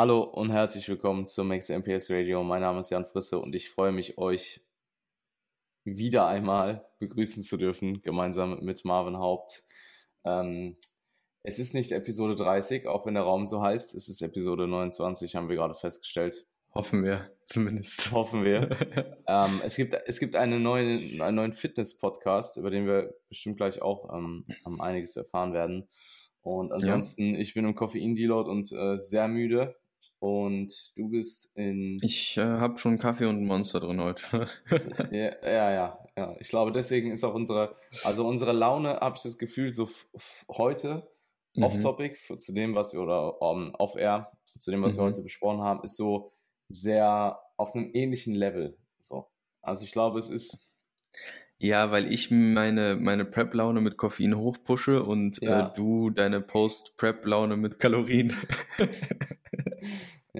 Hallo und herzlich willkommen zum Max MPS Radio. Mein Name ist Jan Frisse und ich freue mich, euch wieder einmal begrüßen zu dürfen, gemeinsam mit Marvin Haupt. Ähm, es ist nicht Episode 30, auch wenn der Raum so heißt. Es ist Episode 29, haben wir gerade festgestellt. Hoffen wir zumindest. Hoffen wir. ähm, es gibt, es gibt eine neue, einen neuen Fitness-Podcast, über den wir bestimmt gleich auch ähm, einiges erfahren werden. Und ansonsten, ja. ich bin im Koffein-Deload und äh, sehr müde. Und du bist in. Ich äh, habe schon Kaffee und ein Monster drin heute. ja, ja, ja, ja. Ich glaube, deswegen ist auch unsere, also unsere Laune, habe ich das Gefühl, so heute mhm. off-topic zu dem, was wir, oder um, off-air, zu dem, was mhm. wir heute besprochen haben, ist so sehr auf einem ähnlichen Level. So. Also ich glaube, es ist. Ja, weil ich meine, meine Prep-Laune mit Koffein hochpushe und äh, ja. äh, du deine Post-Prep-Laune mit Kalorien.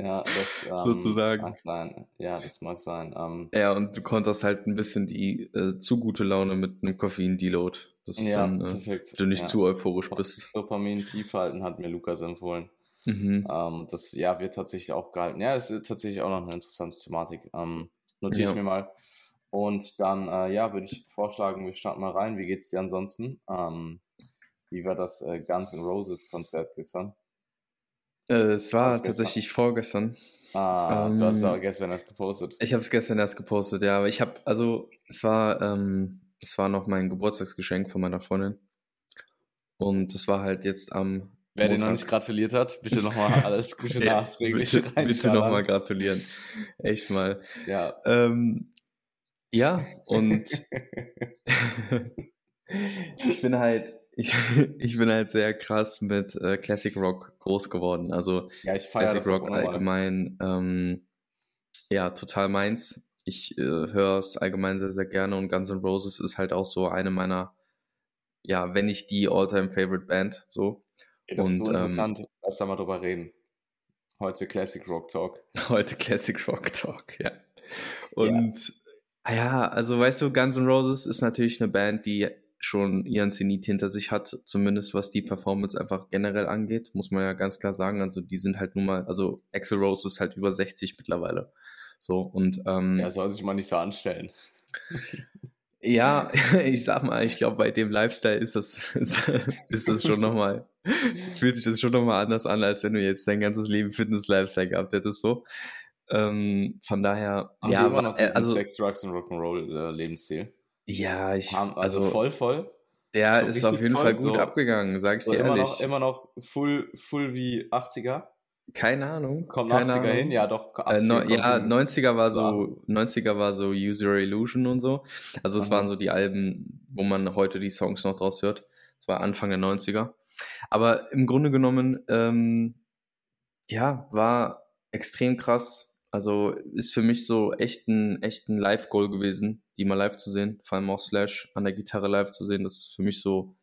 ja, das ähm, sozusagen. mag sein. Ja, das mag sein. Ähm, ja, und du konntest halt ein bisschen die äh, zu gute Laune mit einem Koffein-Deload. Das ja, dann, äh, du nicht ja. zu euphorisch bist. Dopamin tief halten hat mir Lukas empfohlen. Mhm. Ähm, das ja wird tatsächlich auch gehalten. Ja, das ist tatsächlich auch noch eine interessante Thematik. Ähm, notiere ja. ich mir mal. Und dann, äh, ja, würde ich vorschlagen, wir starten mal rein. Wie geht's dir ansonsten? Ähm, wie war das äh, Guns N' Roses Konzert gestern? Äh, es war Auch tatsächlich gestern. vorgestern. Ah, ähm, du hast es aber gestern erst gepostet. Ich habe es gestern erst gepostet, ja. Aber ich habe, also, es war, ähm, es war noch mein Geburtstagsgeschenk von meiner Freundin. Und es war halt jetzt am. Wer dir noch nicht gratuliert hat, bitte nochmal alles Gute ja, nachträglich Bitte, bitte nochmal gratulieren. Echt mal. Ja. Ähm, ja, und ich bin halt, ich, ich bin halt sehr krass mit äh, Classic Rock groß geworden. Also ja, Classic Rock allgemein, ähm, ja, total meins. Ich äh, höre es allgemein sehr, sehr gerne und Guns N' Roses ist halt auch so eine meiner, ja, wenn nicht die All-Time Favorite Band, so. Ja, das und, ist so ähm, interessant, ähm, lass da mal drüber reden. Heute Classic Rock Talk. Heute Classic Rock Talk, ja. Und ja. Ah ja, also weißt du, Guns N' Roses ist natürlich eine Band, die schon ihren Zenit hinter sich hat, zumindest was die Performance einfach generell angeht, muss man ja ganz klar sagen. Also die sind halt nun mal, also Axel Rose ist halt über 60 mittlerweile. So und ähm, ja, soll sich mal nicht so anstellen. Ja, ich sag mal, ich glaube, bei dem Lifestyle ist das, ist, ist das schon nochmal, fühlt sich das schon nochmal anders an, als wenn du jetzt dein ganzes Leben Fitness-Lifestyle gehabt hättest, so. Ähm, von daher, Haben ja, noch äh, also Sex, Drugs und Rock'n'Roll äh, Lebensstil. Ja, ich Haben, also, also, voll, voll. Der ist auf jeden voll, Fall gut so, abgegangen, sag ich so dir immer ehrlich. Noch, immer noch full, full wie 80er. Keine Ahnung. Kommt 80er Ahnung. hin, ja doch. 80er äh, no, ja, 90er war so, 90er war so User Illusion und so. Also es Aha. waren so die Alben, wo man heute die Songs noch draus hört. Es war Anfang der 90er. Aber im Grunde genommen, ähm, ja, war extrem krass also ist für mich so echt ein, echt ein Live-Goal gewesen, die mal live zu sehen, vor allem auch Slash an der Gitarre live zu sehen. Das ist für mich so,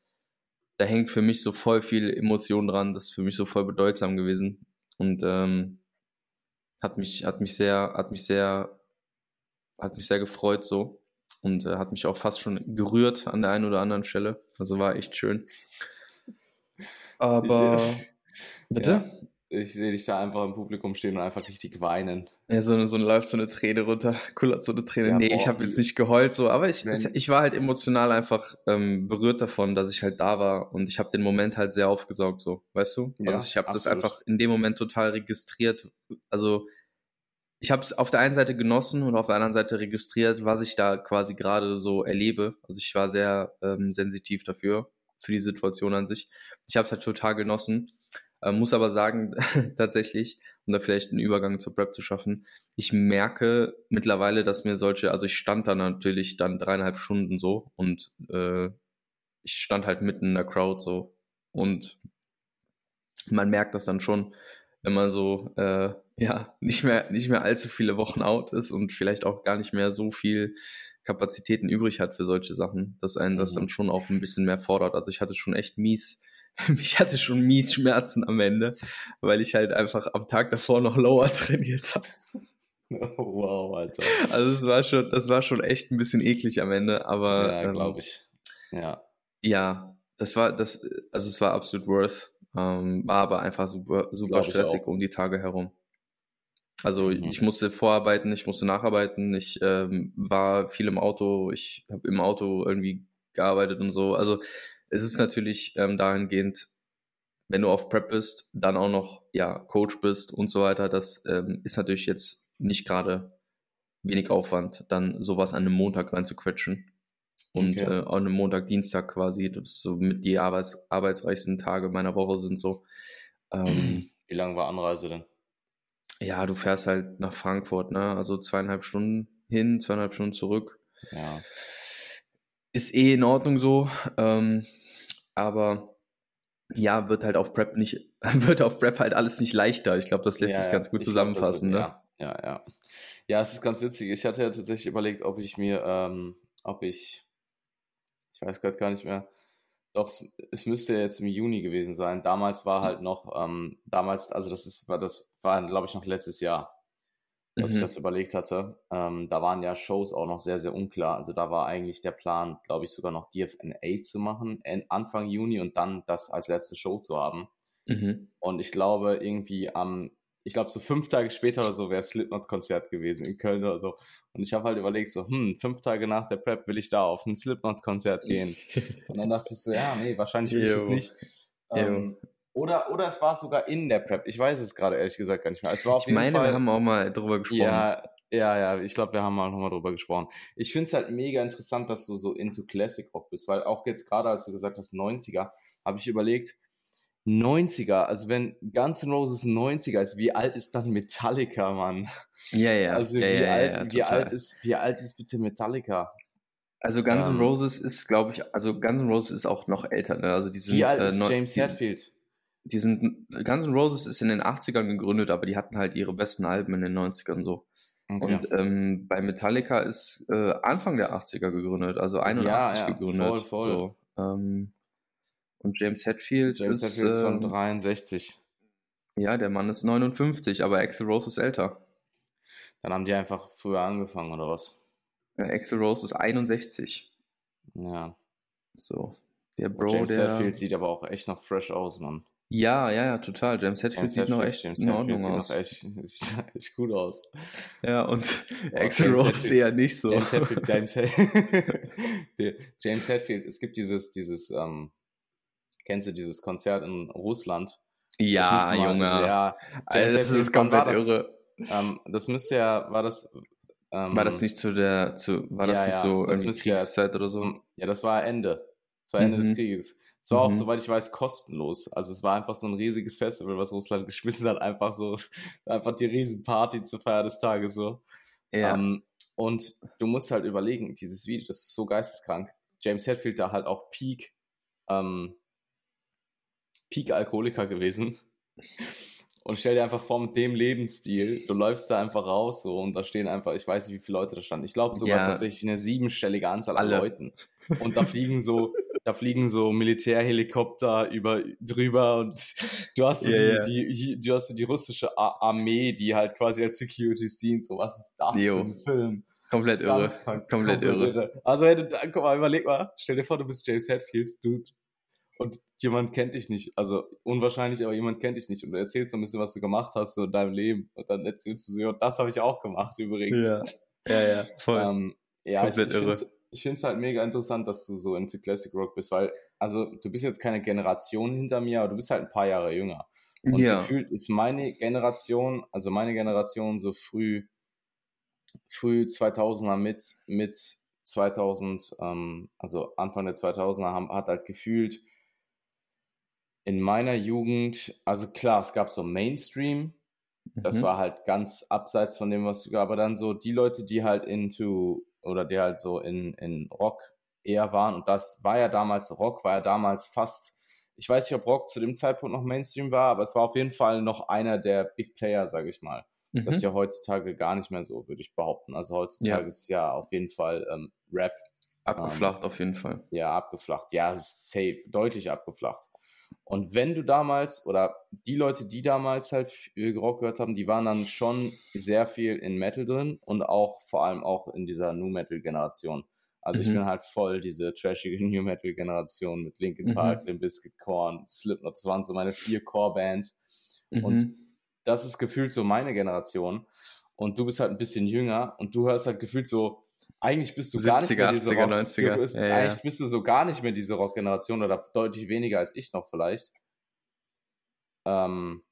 da hängt für mich so voll viel Emotion dran, das ist für mich so voll bedeutsam gewesen. Und ähm, hat mich, hat mich sehr, hat mich sehr, hat mich sehr gefreut so. Und äh, hat mich auch fast schon gerührt an der einen oder anderen Stelle. Also war echt schön. Aber bitte? Ja ich sehe dich da einfach im Publikum stehen und einfach richtig weinen. Ja, so, so läuft so eine Träne runter, kullert so eine Träne. Ja, nee, boah, ich habe jetzt nicht geheult, so, aber ich, wenn, ich war halt emotional einfach ähm, berührt davon, dass ich halt da war und ich habe den Moment halt sehr aufgesaugt, so, weißt du? Ja, also ich habe das einfach in dem Moment total registriert. Also ich habe es auf der einen Seite genossen und auf der anderen Seite registriert, was ich da quasi gerade so erlebe. Also ich war sehr ähm, sensitiv dafür, für die Situation an sich. Ich habe es halt total genossen äh, muss aber sagen, tatsächlich, um da vielleicht einen Übergang zur Prep zu schaffen, ich merke mittlerweile, dass mir solche, also ich stand da natürlich dann dreieinhalb Stunden so und äh, ich stand halt mitten in der Crowd so und man merkt das dann schon, wenn man so äh, ja nicht mehr nicht mehr allzu viele Wochen out ist und vielleicht auch gar nicht mehr so viel Kapazitäten übrig hat für solche Sachen, dass einen das mhm. dann schon auch ein bisschen mehr fordert. Also ich hatte schon echt mies ich hatte schon mies Schmerzen am Ende, weil ich halt einfach am Tag davor noch Lower trainiert habe. wow, Alter. Also es war schon, das war schon echt ein bisschen eklig am Ende, aber. Ja, glaube ich. Ja. Ja, das war, das, also es war absolut worth. Ähm, war aber einfach super, super stressig um die Tage herum. Also mhm. ich musste vorarbeiten, ich musste nacharbeiten, ich ähm, war viel im Auto, ich habe im Auto irgendwie gearbeitet und so. Also es ist natürlich ähm, dahingehend, wenn du auf Prep bist, dann auch noch ja Coach bist und so weiter, das ähm, ist natürlich jetzt nicht gerade wenig Aufwand, dann sowas an einem Montag reinzuquetschen. Und okay. äh, an einem Montag, Dienstag quasi, das ist so mit die Arbeits arbeitsreichsten Tage meiner Woche sind so. Ähm, Wie lange war Anreise denn? Ja, du fährst halt nach Frankfurt, ne? Also zweieinhalb Stunden hin, zweieinhalb Stunden zurück. Ja. Ist eh in Ordnung so. Ähm, aber ja, wird halt auf Prep nicht, wird auf Prep halt alles nicht leichter. Ich glaube, das lässt ja, sich ganz gut zusammenfassen, glaub, ne? Ja, ja, ja. Ja, es ist ganz witzig. Ich hatte ja tatsächlich überlegt, ob ich mir, ähm, ob ich, ich weiß gerade gar nicht mehr, doch, es, es, müsste jetzt im Juni gewesen sein. Damals war halt noch, ähm, damals, also das ist, war, das war, glaube ich, noch letztes Jahr, dass mhm. ich das überlegt hatte. Ähm, da waren ja Shows auch noch sehr, sehr unklar. Also da war eigentlich der Plan, glaube ich, sogar noch DFNA zu machen, Anfang Juni und dann das als letzte Show zu haben. Mhm. Und ich glaube, irgendwie am ich glaube, so fünf Tage später oder so wäre Slipknot-Konzert gewesen in Köln oder so. Und ich habe halt überlegt, so, hm, fünf Tage nach der Prep will ich da auf ein Slipknot-Konzert gehen. und dann dachte ich so, ja, nee, wahrscheinlich will ich es nicht. Ähm, oder, oder es war sogar in der Prep. Ich weiß es gerade ehrlich gesagt gar nicht mehr. Es war auf ich jeden meine, Fall, wir haben auch mal drüber gesprochen. Ja, ja, ja, ich glaube, wir haben mal nochmal drüber gesprochen. Ich finde es halt mega interessant, dass du so into Classic Rock bist, weil auch jetzt gerade, als du gesagt hast, 90er, habe ich überlegt, 90er, also wenn Guns N' Roses 90er ist, wie alt ist dann Metallica, Mann? Ja, ja. Also ja, wie, ja, alt, ja, wie alt ist, wie alt ist bitte Metallica? Also Guns N' ähm, Roses ist, glaube ich, also Guns N' Roses ist auch noch älter, ne? Also die sind, wie alt äh, ist äh, James Hetfield? Die sind, Guns N' Roses ist in den 80ern gegründet, aber die hatten halt ihre besten Alben in den 90ern so. Okay. Und ähm, bei Metallica ist äh, Anfang der 80er gegründet, also 81 ja, ja, gegründet. Voll, voll. So, ähm, und James Hetfield James ist, Hetfield ist von ähm, 63. Ja, der Mann ist 59, aber Axel Rose ist älter. Dann haben die einfach früher angefangen, oder was? Ja, Axel Rose ist 61. Ja. So. Der Bro, James der... Hetfield sieht aber auch echt noch fresh aus, Mann. Ja, ja, ja, total. James Hetfield sieht noch echt James in Ordnung sieht aus. Echt, sieht echt gut aus. Ja, und Axel Rose Hetfield, eher nicht so. James Hetfield, James, Hetfield, James Hetfield, es gibt dieses, dieses, ähm, Kennst du dieses Konzert in Russland? Ja, Junge. Ja, Alter, das ist komplett das, irre. Ähm, das müsste ja, war das. Ähm, war das nicht zu der, zu, war das ja, nicht ja, so das irgendwie Kriegszeit oder so? Ja, das war Ende. Das war Ende mhm. des Krieges. Es war mhm. auch, soweit ich weiß, kostenlos. Also es war einfach so ein riesiges Festival, was Russland geschmissen hat, einfach so, einfach die Riesenparty zur Feier des Tages so. Ja. Ähm, und du musst halt überlegen, dieses Video, das ist so geisteskrank. James Hetfield da halt auch Peak ähm, Peak-Alkoholiker gewesen. Und stell dir einfach vor, mit dem Lebensstil, du läufst da einfach raus so und da stehen einfach, ich weiß nicht, wie viele Leute da standen. Ich glaube sogar ja. tatsächlich eine siebenstellige Anzahl an Alle. Leuten. Und da fliegen so, da fliegen so Militärhelikopter über drüber und du hast so yeah, die, yeah. die, du hast so die russische Armee, die halt quasi als Securities dient. So, was ist das jo. für ein Film? Komplett irre. Komplett, komplett irre. irre. Also, guck mal, überleg mal, stell dir vor, du bist James Hetfield, du und jemand kennt dich nicht. Also unwahrscheinlich, aber jemand kennt dich nicht. Und du erzählst so ein bisschen, was du gemacht hast so in deinem Leben. Und dann erzählst du so, das habe ich auch gemacht übrigens. Ja, ja, ja voll. Ähm, ja, Komplett ich, ich finde es halt mega interessant, dass du so into Classic Rock bist, weil, also du bist jetzt keine Generation hinter mir, aber du bist halt ein paar Jahre jünger. Und ja. gefühlt ist meine Generation, also meine Generation so früh, früh 2000er mit, mit 2000, ähm, also Anfang der 2000er haben, hat halt gefühlt in meiner Jugend, also klar, es gab so Mainstream, das mhm. war halt ganz abseits von dem, was du, aber dann so die Leute, die halt into oder die halt so in, in Rock eher waren und das war ja damals, Rock war ja damals fast, ich weiß nicht, ob Rock zu dem Zeitpunkt noch Mainstream war, aber es war auf jeden Fall noch einer der Big Player, sage ich mal. Mhm. Das ist ja heutzutage gar nicht mehr so, würde ich behaupten. Also heutzutage ja. ist ja auf jeden Fall ähm, Rap. Abgeflacht ähm, auf jeden Fall. Ja, abgeflacht. Ja, safe, deutlich abgeflacht. Und wenn du damals, oder die Leute, die damals halt Rock gehört haben, die waren dann schon sehr viel in Metal drin und auch vor allem auch in dieser New Metal Generation. Also mhm. ich bin halt voll diese trashige New Metal Generation mit Linkin mhm. Park, mhm. Limp Bizkit, Korn, Slipknot. Das waren so meine vier Core Bands. Mhm. Und das ist gefühlt so meine Generation und du bist halt ein bisschen jünger und du hörst halt gefühlt so, eigentlich bist du 70er, gar nicht mehr diese 80er, Rock, 90er. Bist, ja, eigentlich ja. bist du so gar nicht mehr diese Rock-Generation oder deutlich weniger als ich noch vielleicht. Ähm,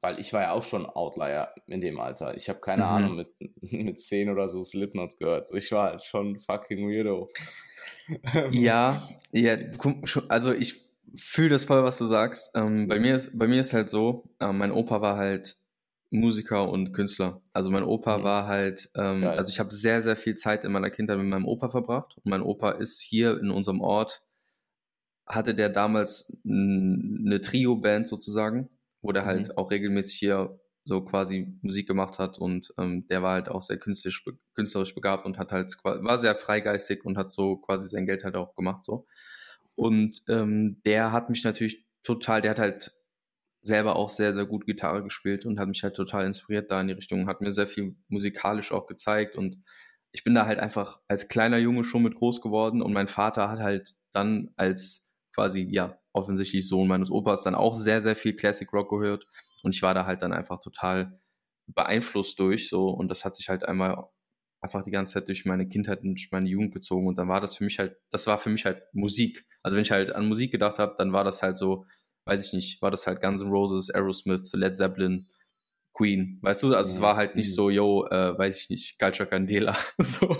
weil ich war ja auch schon Outlier in dem Alter. Ich habe keine mhm. Ahnung mit, mit 10 oder so Slipknot gehört. Ich war halt schon fucking weirdo. ja, ja, also ich fühle das voll, was du sagst. Ähm, bei, mir ist, bei mir ist halt so, äh, mein Opa war halt Musiker und Künstler. Also mein Opa mhm. war halt, ähm, also ich habe sehr, sehr viel Zeit in meiner Kindheit mit meinem Opa verbracht. Und mein Opa ist hier in unserem Ort, hatte der damals eine Trio-Band sozusagen, wo der halt mhm. auch regelmäßig hier so quasi Musik gemacht hat und ähm, der war halt auch sehr künstlerisch, künstlerisch begabt und hat halt war sehr freigeistig und hat so quasi sein Geld halt auch gemacht so und ähm, der hat mich natürlich total, der hat halt selber auch sehr, sehr gut Gitarre gespielt und hat mich halt total inspiriert da in die Richtung, hat mir sehr viel musikalisch auch gezeigt und ich bin da halt einfach als kleiner Junge schon mit groß geworden und mein Vater hat halt dann als quasi, ja, offensichtlich Sohn meines Opas dann auch sehr, sehr viel Classic Rock gehört und ich war da halt dann einfach total beeinflusst durch so und das hat sich halt einmal einfach die ganze Zeit durch meine Kindheit und meine Jugend gezogen und dann war das für mich halt, das war für mich halt Musik. Also wenn ich halt an Musik gedacht habe, dann war das halt so, weiß ich nicht, war das halt Guns N' Roses, Aerosmith, Led Zeppelin, Queen, weißt du? Also ja. es war halt nicht so, yo, äh, weiß ich nicht, Culture Candela, so.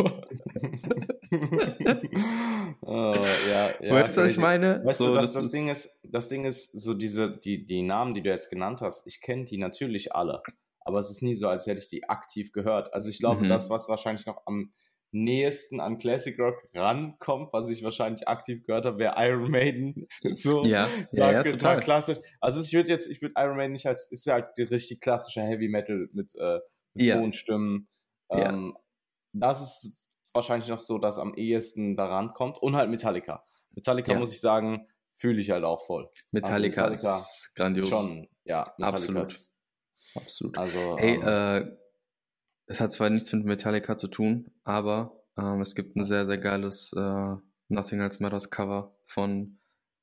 oh, ja, ja, weißt du, was ich meine? Weißt so, du, das, das, das Ding ist, das Ding ist, so diese, die, die Namen, die du jetzt genannt hast, ich kenne die natürlich alle, aber es ist nie so, als hätte ich die aktiv gehört. Also ich glaube, mhm. das, was wahrscheinlich noch am nächsten an Classic Rock rankommt, was ich wahrscheinlich aktiv gehört habe, wäre Iron Maiden. so, ja, sag ja, ja, jetzt mal klassisch. Also ich würde jetzt, ich würde Iron Maiden nicht als, ist ja halt die richtig klassische Heavy Metal mit, äh, mit ja. Tonstimmen. Ähm, ja. Das ist wahrscheinlich noch so, dass am ehesten daran kommt. Und halt Metallica. Metallica, muss ich sagen, fühle ich halt auch voll. Metallica, also Metallica ist grandios. Schon, ja, Metallica Absolut. Ist, Absolut. Also, Ey, ähm, äh, es hat zwar nichts mit Metallica zu tun, aber ähm, es gibt ein sehr, sehr geiles äh, Nothing Else Matters Cover von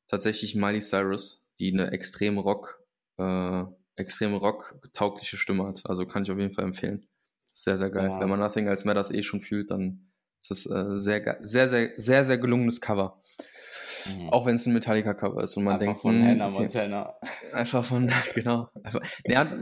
tatsächlich Miley Cyrus, die eine extrem Rock, äh, extrem Rock-taugliche Stimme hat. Also kann ich auf jeden Fall empfehlen. Sehr, sehr geil. Ja. Wenn man Nothing Else Matters eh schon fühlt, dann ist es äh, sehr, sehr, sehr, sehr, sehr gelungenes Cover. Mhm. Auch wenn es ein Metallica-Cover ist und man einfach denkt, von hm, Hannah okay. Montana. Einfach von, genau. Einfach,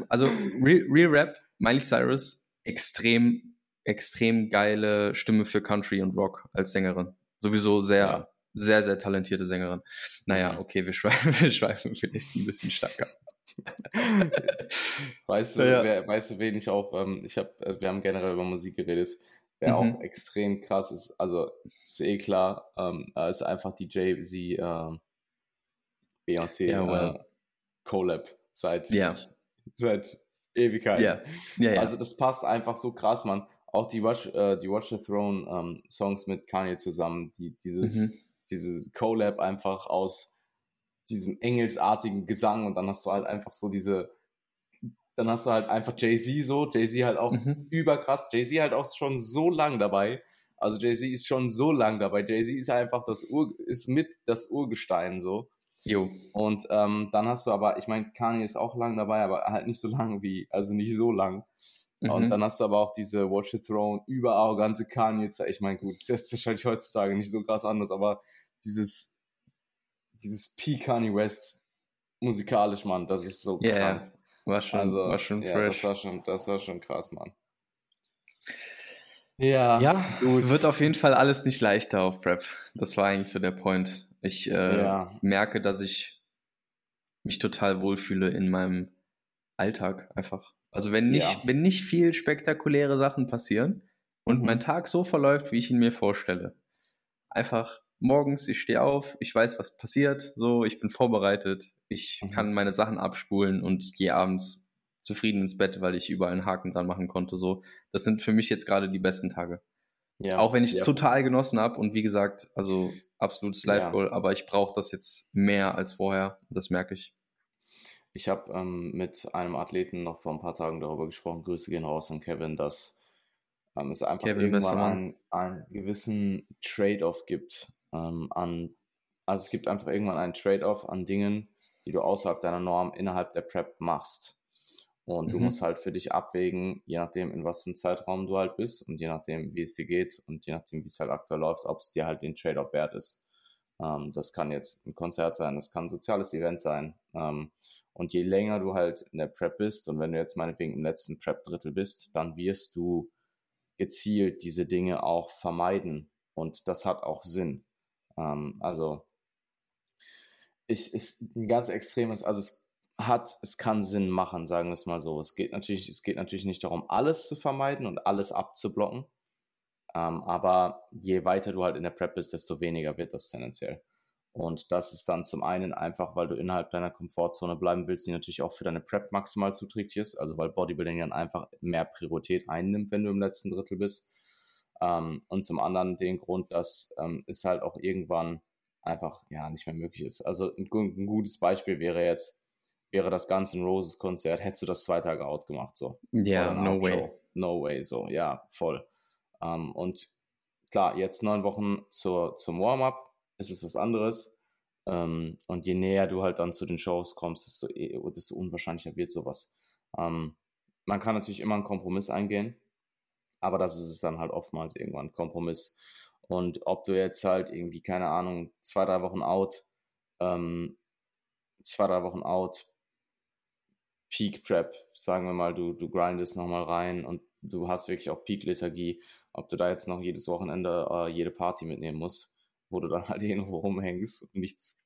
also Real, Real Rap, Miley Cyrus, extrem, extrem geile Stimme für Country und Rock als Sängerin. Sowieso sehr, ja. sehr, sehr talentierte Sängerin. Naja, mhm. okay, wir schweifen, wir schweifen vielleicht ein bisschen stärker. weißt du, ja. wer, weißt du, wen ich auch, ähm, ich habe, also wir haben generell über Musik geredet, wer mhm. auch extrem krass ist, also ist eh klar, ähm, ist einfach die Jay-Z äh, Beyoncé ja, well. äh, Collab seit, ja. seit Ewigkeit. Ja. Ja, ja. Also das passt einfach so krass, man. Auch die Watch, äh, die Watch the Throne ähm, Songs mit Kanye zusammen, die, dieses, mhm. dieses Collab einfach aus diesem engelsartigen Gesang und dann hast du halt einfach so diese, dann hast du halt einfach Jay-Z so, Jay-Z halt auch mhm. überkrass, Jay-Z halt auch schon so lang dabei. Also Jay-Z ist schon so lang dabei. Jay-Z ist einfach das Ur, ist mit das Urgestein so. Jo. Und ähm, dann hast du aber, ich meine, Kanye ist auch lang dabei, aber halt nicht so lang wie, also nicht so lang. Mhm. Und dann hast du aber auch diese Watch the Throne, überarrogante Kanye. Ich meine, gut, das ist wahrscheinlich heutzutage nicht so krass anders, aber dieses, dieses P Kanye West musikalisch, Mann, das ist so yeah, krank. War schon, also, war schon ja, fresh. Das war schon, das war schon krass, Mann. Ja, ja gut. wird auf jeden Fall alles nicht leichter auf Prep. Das war eigentlich so der Point. Ich äh, ja. merke, dass ich mich total wohlfühle in meinem Alltag einfach. Also wenn nicht, ja. wenn nicht viel spektakuläre Sachen passieren und mhm. mein Tag so verläuft, wie ich ihn mir vorstelle. Einfach morgens, ich stehe auf, ich weiß, was passiert, so, ich bin vorbereitet, ich mhm. kann meine Sachen abspulen und gehe abends zufrieden ins Bett, weil ich überall einen Haken dran machen konnte. So, das sind für mich jetzt gerade die besten Tage. Ja, auch wenn ich es ja. total genossen habe und wie gesagt, also absolutes Live-Goal, ja. aber ich brauche das jetzt mehr als vorher. Das merke ich. Ich habe ähm, mit einem Athleten noch vor ein paar Tagen darüber gesprochen, Grüße gehen raus an Kevin, dass ähm, es einfach Kevin irgendwann einen, einen, gewissen Trade-off gibt. Ähm, an, also es gibt einfach irgendwann einen Trade-off an Dingen, die du außerhalb deiner Norm innerhalb der Prep machst. Und mhm. du musst halt für dich abwägen, je nachdem, in was für einem Zeitraum du halt bist und je nachdem, wie es dir geht und je nachdem, wie es halt aktuell läuft, ob es dir halt den Trade-off wert ist. Ähm, das kann jetzt ein Konzert sein, das kann ein soziales Event sein. Ähm, und je länger du halt in der Prep bist und wenn du jetzt meinetwegen im letzten Prep-Drittel bist, dann wirst du gezielt diese Dinge auch vermeiden. Und das hat auch Sinn. Ähm, also, ich, ist ein ganz extremes, also es hat, es kann Sinn machen, sagen wir es mal so. Es geht natürlich, es geht natürlich nicht darum, alles zu vermeiden und alles abzublocken. Ähm, aber je weiter du halt in der Prep bist, desto weniger wird das tendenziell. Und das ist dann zum einen einfach, weil du innerhalb deiner Komfortzone bleiben willst, die natürlich auch für deine Prep maximal zuträglich ist. Also weil Bodybuilding dann einfach mehr Priorität einnimmt, wenn du im letzten Drittel bist. Ähm, und zum anderen den Grund, dass ähm, es halt auch irgendwann einfach ja nicht mehr möglich ist. Also ein, ein gutes Beispiel wäre jetzt, wäre das Guns N' Roses Konzert, hättest du das zwei Tage out gemacht, so. Ja, yeah, no way. No way, so, ja, voll. Ähm, und klar, jetzt neun Wochen zur, zum Warm-up ist es was anderes. Ähm, und je näher du halt dann zu den Shows kommst, desto, eh, desto unwahrscheinlicher wird sowas. Ähm, man kann natürlich immer einen Kompromiss eingehen, aber das ist es dann halt oftmals irgendwann, Kompromiss. Und ob du jetzt halt irgendwie, keine Ahnung, zwei, drei Wochen out, zwei, drei Wochen out, Peak Prep, sagen wir mal, du, du grindest nochmal rein und du hast wirklich auch Peak-Lethargie, ob du da jetzt noch jedes Wochenende äh, jede Party mitnehmen musst, wo du dann halt irgendwo rumhängst und nichts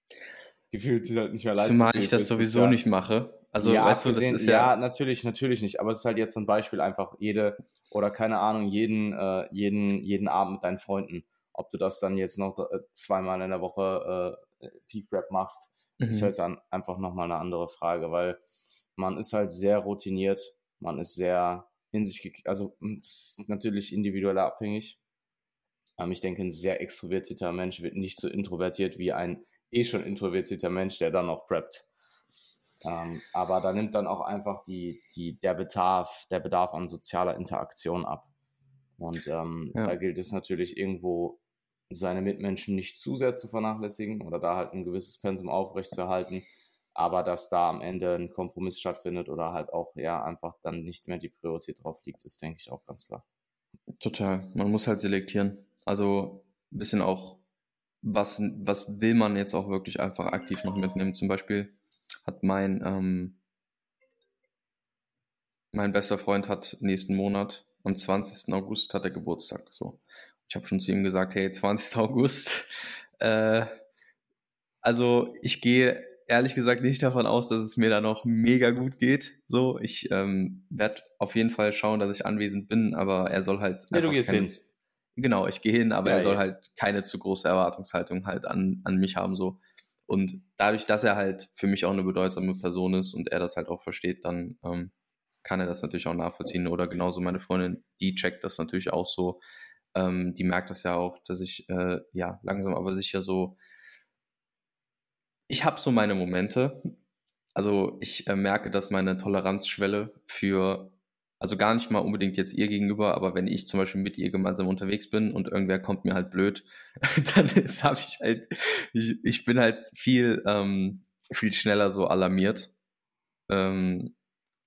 gefühlt halt nicht mehr leisten Zumal ich das sowieso ja, nicht mache. Also, ja, weißt du, das ist ja, ja. natürlich, natürlich nicht. Aber es ist halt jetzt ein Beispiel einfach jede oder keine Ahnung, jeden, äh, jeden, jeden Abend mit deinen Freunden. Ob du das dann jetzt noch äh, zweimal in der Woche äh, Peak Rap machst, mhm. ist halt dann einfach nochmal eine andere Frage, weil man ist halt sehr routiniert, man ist sehr in sich, also ist natürlich individuell abhängig. Ähm, ich denke, ein sehr extrovertierter Mensch wird nicht so introvertiert wie ein eh schon introvertierter Mensch, der dann noch preppt. Ähm, aber da nimmt dann auch einfach die, die, der Bedarf, der Bedarf an sozialer Interaktion ab. Und ähm, ja. da gilt es natürlich irgendwo, seine Mitmenschen nicht zu sehr zu vernachlässigen oder da halt ein gewisses Pensum aufrechtzuerhalten aber dass da am Ende ein Kompromiss stattfindet oder halt auch ja einfach dann nicht mehr die Priorität drauf liegt, ist, denke ich, auch ganz klar. Total. Man muss halt selektieren. Also ein bisschen auch, was, was will man jetzt auch wirklich einfach aktiv noch mitnehmen. Zum Beispiel hat mein, ähm, mein bester Freund hat nächsten Monat, am 20. August hat er Geburtstag. So. Ich habe schon zu ihm gesagt, hey, 20. August. Äh, also ich gehe ehrlich gesagt nicht davon aus, dass es mir da noch mega gut geht. So, ich ähm, werde auf jeden Fall schauen, dass ich anwesend bin, aber er soll halt. Ja, du gehst hin. Genau, ich gehe hin, aber ja, er soll ja. halt keine zu große Erwartungshaltung halt an, an mich haben. so. Und dadurch, dass er halt für mich auch eine bedeutsame Person ist und er das halt auch versteht, dann ähm, kann er das natürlich auch nachvollziehen. Oder genauso meine Freundin, die checkt das natürlich auch so. Ähm, die merkt das ja auch, dass ich äh, ja langsam aber sicher so ich habe so meine Momente. Also ich äh, merke, dass meine Toleranzschwelle für, also gar nicht mal unbedingt jetzt ihr gegenüber, aber wenn ich zum Beispiel mit ihr gemeinsam unterwegs bin und irgendwer kommt mir halt blöd, dann habe ich halt, ich, ich bin halt viel, ähm, viel schneller so alarmiert, ähm,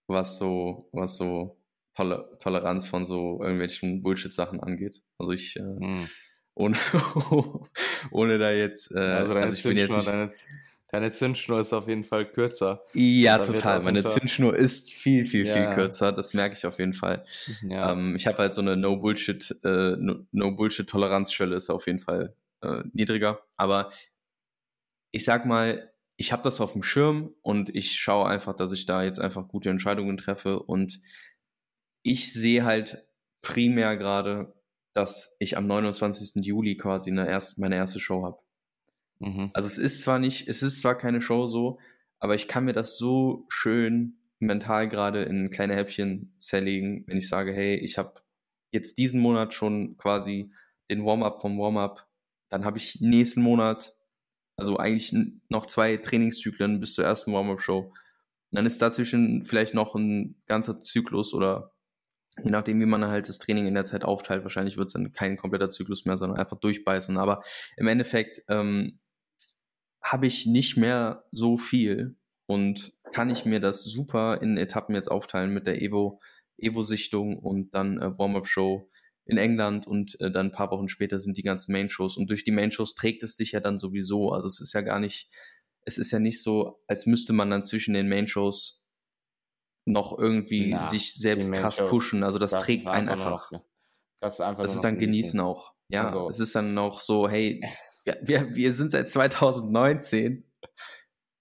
was so, was so Tol Toleranz von so irgendwelchen Bullshit-Sachen angeht. Also ich, äh, mm. ohne, ohne da jetzt, äh, also, also ich bin jetzt nicht, Deine Zündschnur ist auf jeden Fall kürzer. Ja, total. Meine Zündschnur ist viel, viel, ja. viel kürzer. Das merke ich auf jeden Fall. Ja. Ähm, ich habe halt so eine No-Bullshit, äh, No-Bullshit-Toleranzschwelle ist auf jeden Fall äh, niedriger. Aber ich sag mal, ich habe das auf dem Schirm und ich schaue einfach, dass ich da jetzt einfach gute Entscheidungen treffe. Und ich sehe halt primär gerade, dass ich am 29. Juli quasi eine erst, meine erste Show habe. Mhm. Also es ist zwar nicht, es ist zwar keine Show so, aber ich kann mir das so schön mental gerade in kleine Häppchen zerlegen, wenn ich sage, hey, ich habe jetzt diesen Monat schon quasi den Warm-up vom Warm-up, dann habe ich nächsten Monat, also eigentlich noch zwei Trainingszyklen bis zur ersten Warm-up-Show. Dann ist dazwischen vielleicht noch ein ganzer Zyklus oder je nachdem, wie man halt das Training in der Zeit aufteilt, wahrscheinlich wird es dann kein kompletter Zyklus mehr, sondern einfach durchbeißen. Aber im Endeffekt ähm, habe ich nicht mehr so viel und kann ich mir das super in Etappen jetzt aufteilen mit der Evo, Evo-Sichtung und dann äh, Warm-Up-Show in England und äh, dann ein paar Wochen später sind die ganzen Main-Shows und durch die Main-Shows trägt es dich ja dann sowieso. Also es ist ja gar nicht, es ist ja nicht so, als müsste man dann zwischen den Main-Shows noch irgendwie Na, sich selbst krass pushen. Also das, das trägt einen einfach. Noch, das ist einfach das ist dann genießen, genießen auch. Ja, also, es ist dann auch so, hey, wir, wir, wir sind seit 2019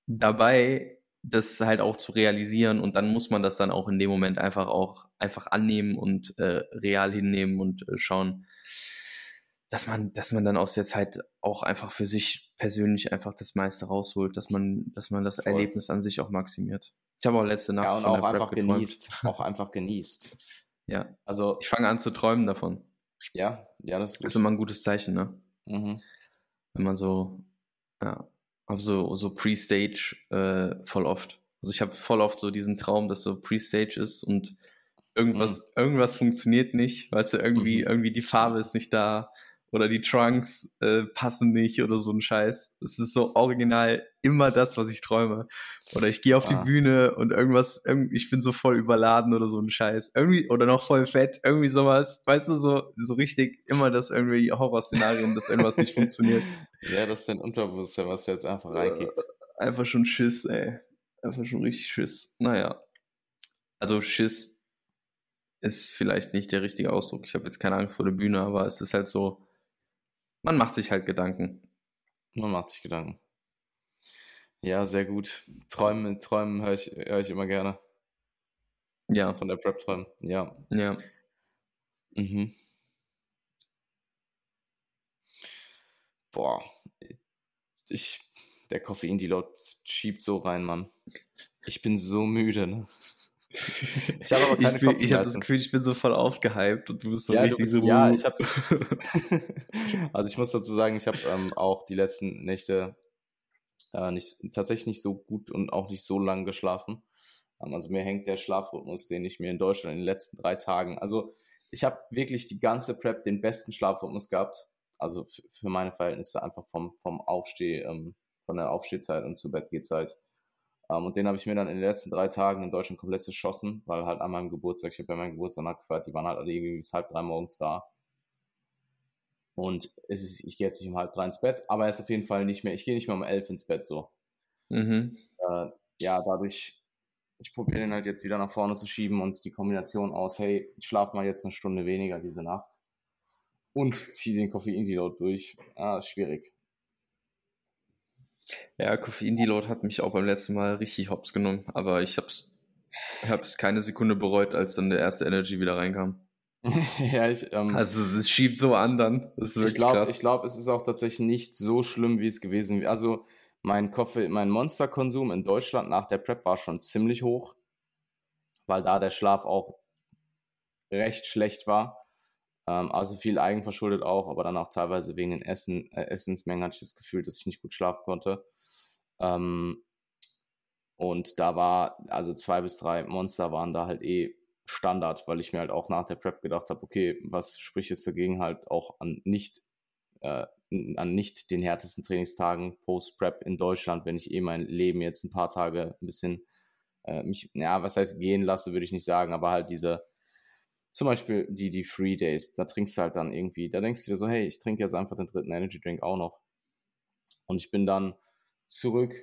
dabei, das halt auch zu realisieren und dann muss man das dann auch in dem Moment einfach auch einfach annehmen und äh, real hinnehmen und äh, schauen, dass man, dass man dann aus der Zeit auch einfach für sich persönlich einfach das meiste rausholt, dass man, dass man das Voll. Erlebnis an sich auch maximiert. Ich habe auch letzte Nacht ja, und auch einfach genießt, auch einfach genießt. Ja, also ich fange an zu träumen davon. Ja, ja, das ist, ist immer ein gutes Zeichen, ne? Mhm. Wenn man so, ja, auf so, so Pre-Stage äh, voll oft. Also ich habe voll oft so diesen Traum, dass so Pre-Stage ist und irgendwas, mhm. irgendwas funktioniert nicht, weißt du, irgendwie, mhm. irgendwie die Farbe ist nicht da oder die Trunks äh, passen nicht oder so ein Scheiß. Das ist so original immer das, was ich träume. Oder ich gehe auf ah. die Bühne und irgendwas, irgendwie, ich bin so voll überladen oder so ein Scheiß. Irgendwie, oder noch voll fett, irgendwie sowas. Weißt du, so, so richtig immer das irgendwie Horrorszenarien, dass irgendwas nicht funktioniert. Ja, das ist dein Unterbewusstsein, was jetzt einfach reinkickt. Äh, einfach schon Schiss, ey. Einfach schon richtig Schiss. Naja. Also Schiss ist vielleicht nicht der richtige Ausdruck. Ich habe jetzt keine Angst vor der Bühne, aber es ist halt so, man macht sich halt Gedanken. Man macht sich Gedanken. Ja, sehr gut. Träumen, Träumen höre ich, hör ich immer gerne. Ja. Von der Prep träumen. Ja. Ja. Mhm. Boah. Ich, der Koffein-Deload schiebt so rein, Mann. Ich bin so müde, ne? Ich habe aber keine Ich, ich habe das Gefühl, ich bin so voll aufgehypt und du bist so ja, richtig bist, so. Ja, ich habe. also ich muss dazu sagen, ich habe ähm, auch die letzten Nächte äh, nicht, tatsächlich nicht so gut und auch nicht so lang geschlafen. Ähm, also mir hängt der Schlafrhythmus, den ich mir in Deutschland in den letzten drei Tagen. Also ich habe wirklich die ganze Prep den besten Schlafrhythmus gehabt. Also für meine Verhältnisse einfach vom, vom Aufsteh, ähm, von der Aufstehzeit und zur Bettgehzeit. Um, ähm, und den habe ich mir dann in den letzten drei Tagen in Deutschland komplett zerschossen, weil halt an meinem Geburtstag, ich habe ja meinen Geburtstag nachgefeiert, die waren halt alle irgendwie bis halb drei morgens da. Und es ist, ich gehe jetzt nicht um halb drei ins Bett, aber er ist auf jeden Fall nicht mehr, ich gehe nicht mehr um elf ins Bett so. Mhm. Äh, ja, dadurch, ich probiere den halt jetzt wieder nach vorne zu schieben und die Kombination aus, hey, ich schlafe mal jetzt eine Stunde weniger diese Nacht und ziehe den Koffein-Deload durch. Ah, schwierig. Ja, Koffein-Deload hat mich auch beim letzten Mal richtig hops genommen, aber ich hab's, hab's keine Sekunde bereut, als dann der erste Energy wieder reinkam. ja, ich, ähm, also es schiebt so an dann. Ich glaube, glaube, es ist auch tatsächlich nicht so schlimm, wie es gewesen wäre. Also mein Koffe, mein Monsterkonsum in Deutschland nach der Prep war schon ziemlich hoch, weil da der Schlaf auch recht schlecht war. Ähm, also viel eigenverschuldet auch, aber dann auch teilweise wegen den Essen, äh, Essensmengen hatte ich das Gefühl, dass ich nicht gut schlafen konnte. Ähm, und da war, also zwei bis drei Monster waren da halt eh Standard, weil ich mir halt auch nach der Prep gedacht habe, okay, was spricht jetzt dagegen halt auch an nicht, äh, an nicht den härtesten Trainingstagen Post-Prep in Deutschland, wenn ich eh mein Leben jetzt ein paar Tage ein bisschen äh, mich, ja, was heißt gehen lasse, würde ich nicht sagen, aber halt diese zum Beispiel die, die Free Days, da trinkst du halt dann irgendwie, da denkst du dir so, hey, ich trinke jetzt einfach den dritten Energy Drink auch noch. Und ich bin dann zurück,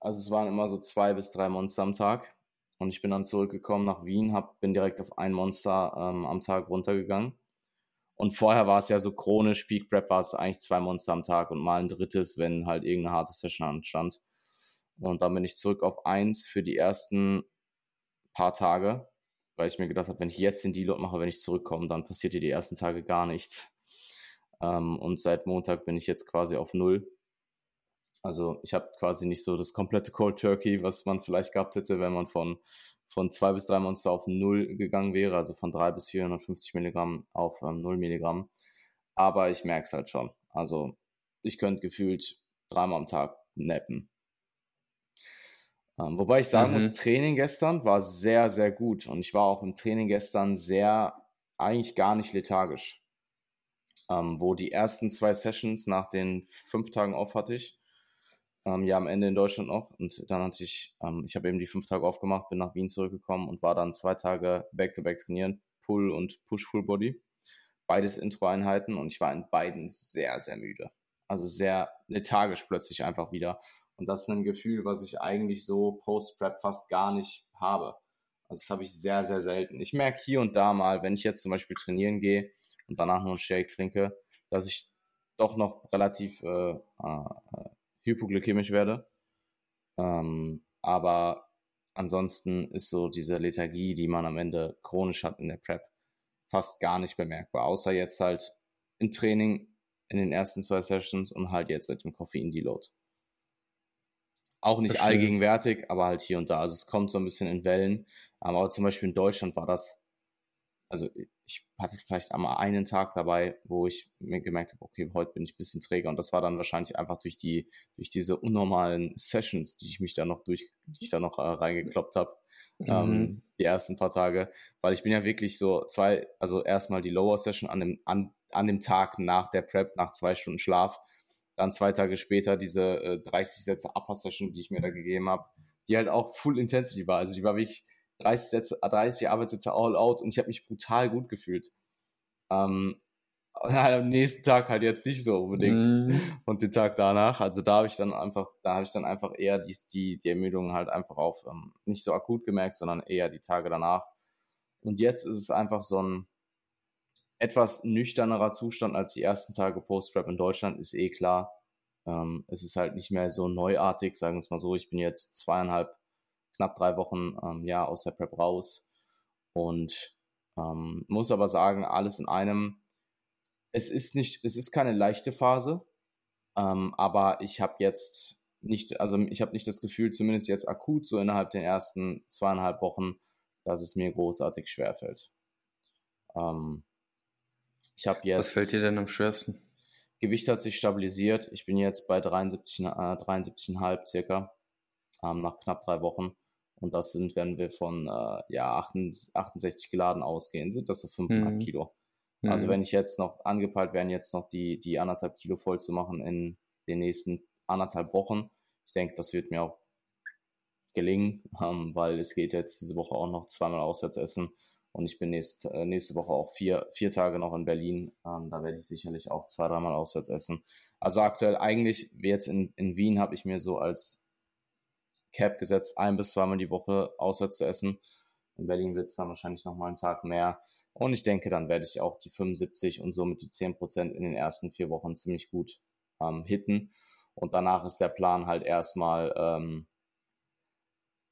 also es waren immer so zwei bis drei Monster am Tag. Und ich bin dann zurückgekommen nach Wien, hab, bin direkt auf ein Monster ähm, am Tag runtergegangen. Und vorher war es ja so chronisch, Peak Prep war es eigentlich zwei Monster am Tag und mal ein drittes, wenn halt irgendeine harte Session anstand. Und dann bin ich zurück auf eins für die ersten paar Tage weil ich mir gedacht habe, wenn ich jetzt den Deload mache, wenn ich zurückkomme, dann passiert hier die ersten Tage gar nichts. Ähm, und seit Montag bin ich jetzt quasi auf Null. Also ich habe quasi nicht so das komplette Cold Turkey, was man vielleicht gehabt hätte, wenn man von, von zwei bis drei Monster auf Null gegangen wäre, also von drei bis 450 Milligramm auf ähm, 0 Milligramm. Aber ich merke es halt schon. Also ich könnte gefühlt dreimal am Tag nappen. Ähm, wobei ich sagen mhm. muss, Training gestern war sehr, sehr gut. Und ich war auch im Training gestern sehr, eigentlich gar nicht lethargisch. Ähm, wo die ersten zwei Sessions nach den fünf Tagen auf hatte ich, ähm, ja am Ende in Deutschland noch. Und dann hatte ich, ähm, ich habe eben die fünf Tage aufgemacht, bin nach Wien zurückgekommen und war dann zwei Tage Back-to-Back -back trainieren, Pull und Push Full Body. Beides Intro-Einheiten und ich war in beiden sehr, sehr müde. Also sehr lethargisch plötzlich einfach wieder. Und das ist ein Gefühl, was ich eigentlich so Post-Prep fast gar nicht habe. Also das habe ich sehr, sehr selten. Ich merke hier und da mal, wenn ich jetzt zum Beispiel trainieren gehe und danach nur einen Shake trinke, dass ich doch noch relativ äh, äh, hypoglykämisch werde. Ähm, aber ansonsten ist so diese Lethargie, die man am Ende chronisch hat in der Prep, fast gar nicht bemerkbar. Außer jetzt halt im Training in den ersten zwei Sessions und halt jetzt seit dem Koffein-Deload. Auch nicht Verstehe. allgegenwärtig, aber halt hier und da. Also es kommt so ein bisschen in Wellen. Aber zum Beispiel in Deutschland war das, also ich hatte vielleicht einmal einen Tag dabei, wo ich mir gemerkt habe, okay, heute bin ich ein bisschen träger und das war dann wahrscheinlich einfach durch die, durch diese unnormalen Sessions, die ich mich da noch durch, die ich da noch äh, reingekloppt habe, mhm. ähm, die ersten paar Tage, weil ich bin ja wirklich so zwei, also erstmal die Lower Session an dem, an, an dem Tag nach der Prep, nach zwei Stunden Schlaf, dann zwei Tage später diese äh, 30 Sätze Upper Session, die ich mir da gegeben habe, die halt auch Full Intensity war, also die war wirklich 30 Sätze, 30 Arbeitssätze all out und ich habe mich brutal gut gefühlt. Ähm, am nächsten Tag halt jetzt nicht so unbedingt mm. und den Tag danach. Also da habe ich dann einfach, da habe ich dann einfach eher die, die, die Ermüdung halt einfach auf ähm, nicht so akut gemerkt, sondern eher die Tage danach. Und jetzt ist es einfach so ein etwas nüchternerer Zustand als die ersten Tage Post-Rap in Deutschland, ist eh klar. Ähm, es ist halt nicht mehr so neuartig, sagen wir es mal so. Ich bin jetzt zweieinhalb knapp drei Wochen ähm, ja, aus der Prep raus und ähm, muss aber sagen, alles in einem. Es ist nicht, es ist keine leichte Phase, ähm, aber ich habe jetzt nicht, also ich habe nicht das Gefühl, zumindest jetzt akut, so innerhalb der ersten zweieinhalb Wochen, dass es mir großartig schwerfällt. Ähm, ich habe jetzt. Was fällt dir denn am schwersten? Gewicht hat sich stabilisiert. Ich bin jetzt bei 73,5 äh, 73 circa ähm, nach knapp drei Wochen. Und das sind, wenn wir von äh, ja, 68 geladen ausgehen, sind das so 5,5 mhm. Kilo. Also mhm. wenn ich jetzt noch angepeilt wären, jetzt noch die, die anderthalb Kilo voll zu machen in den nächsten anderthalb Wochen. Ich denke, das wird mir auch gelingen, ähm, weil es geht jetzt diese Woche auch noch zweimal auswärts essen. Und ich bin nächst, äh, nächste Woche auch vier, vier Tage noch in Berlin. Ähm, da werde ich sicherlich auch zwei, dreimal auswärts essen. Also aktuell eigentlich, jetzt in, in Wien habe ich mir so als Cap gesetzt, ein bis zweimal die Woche auswärts zu essen. In Berlin wird es dann wahrscheinlich noch mal einen Tag mehr. Und ich denke, dann werde ich auch die 75 und somit die 10% in den ersten vier Wochen ziemlich gut ähm, hitten. Und danach ist der Plan halt erstmal ähm,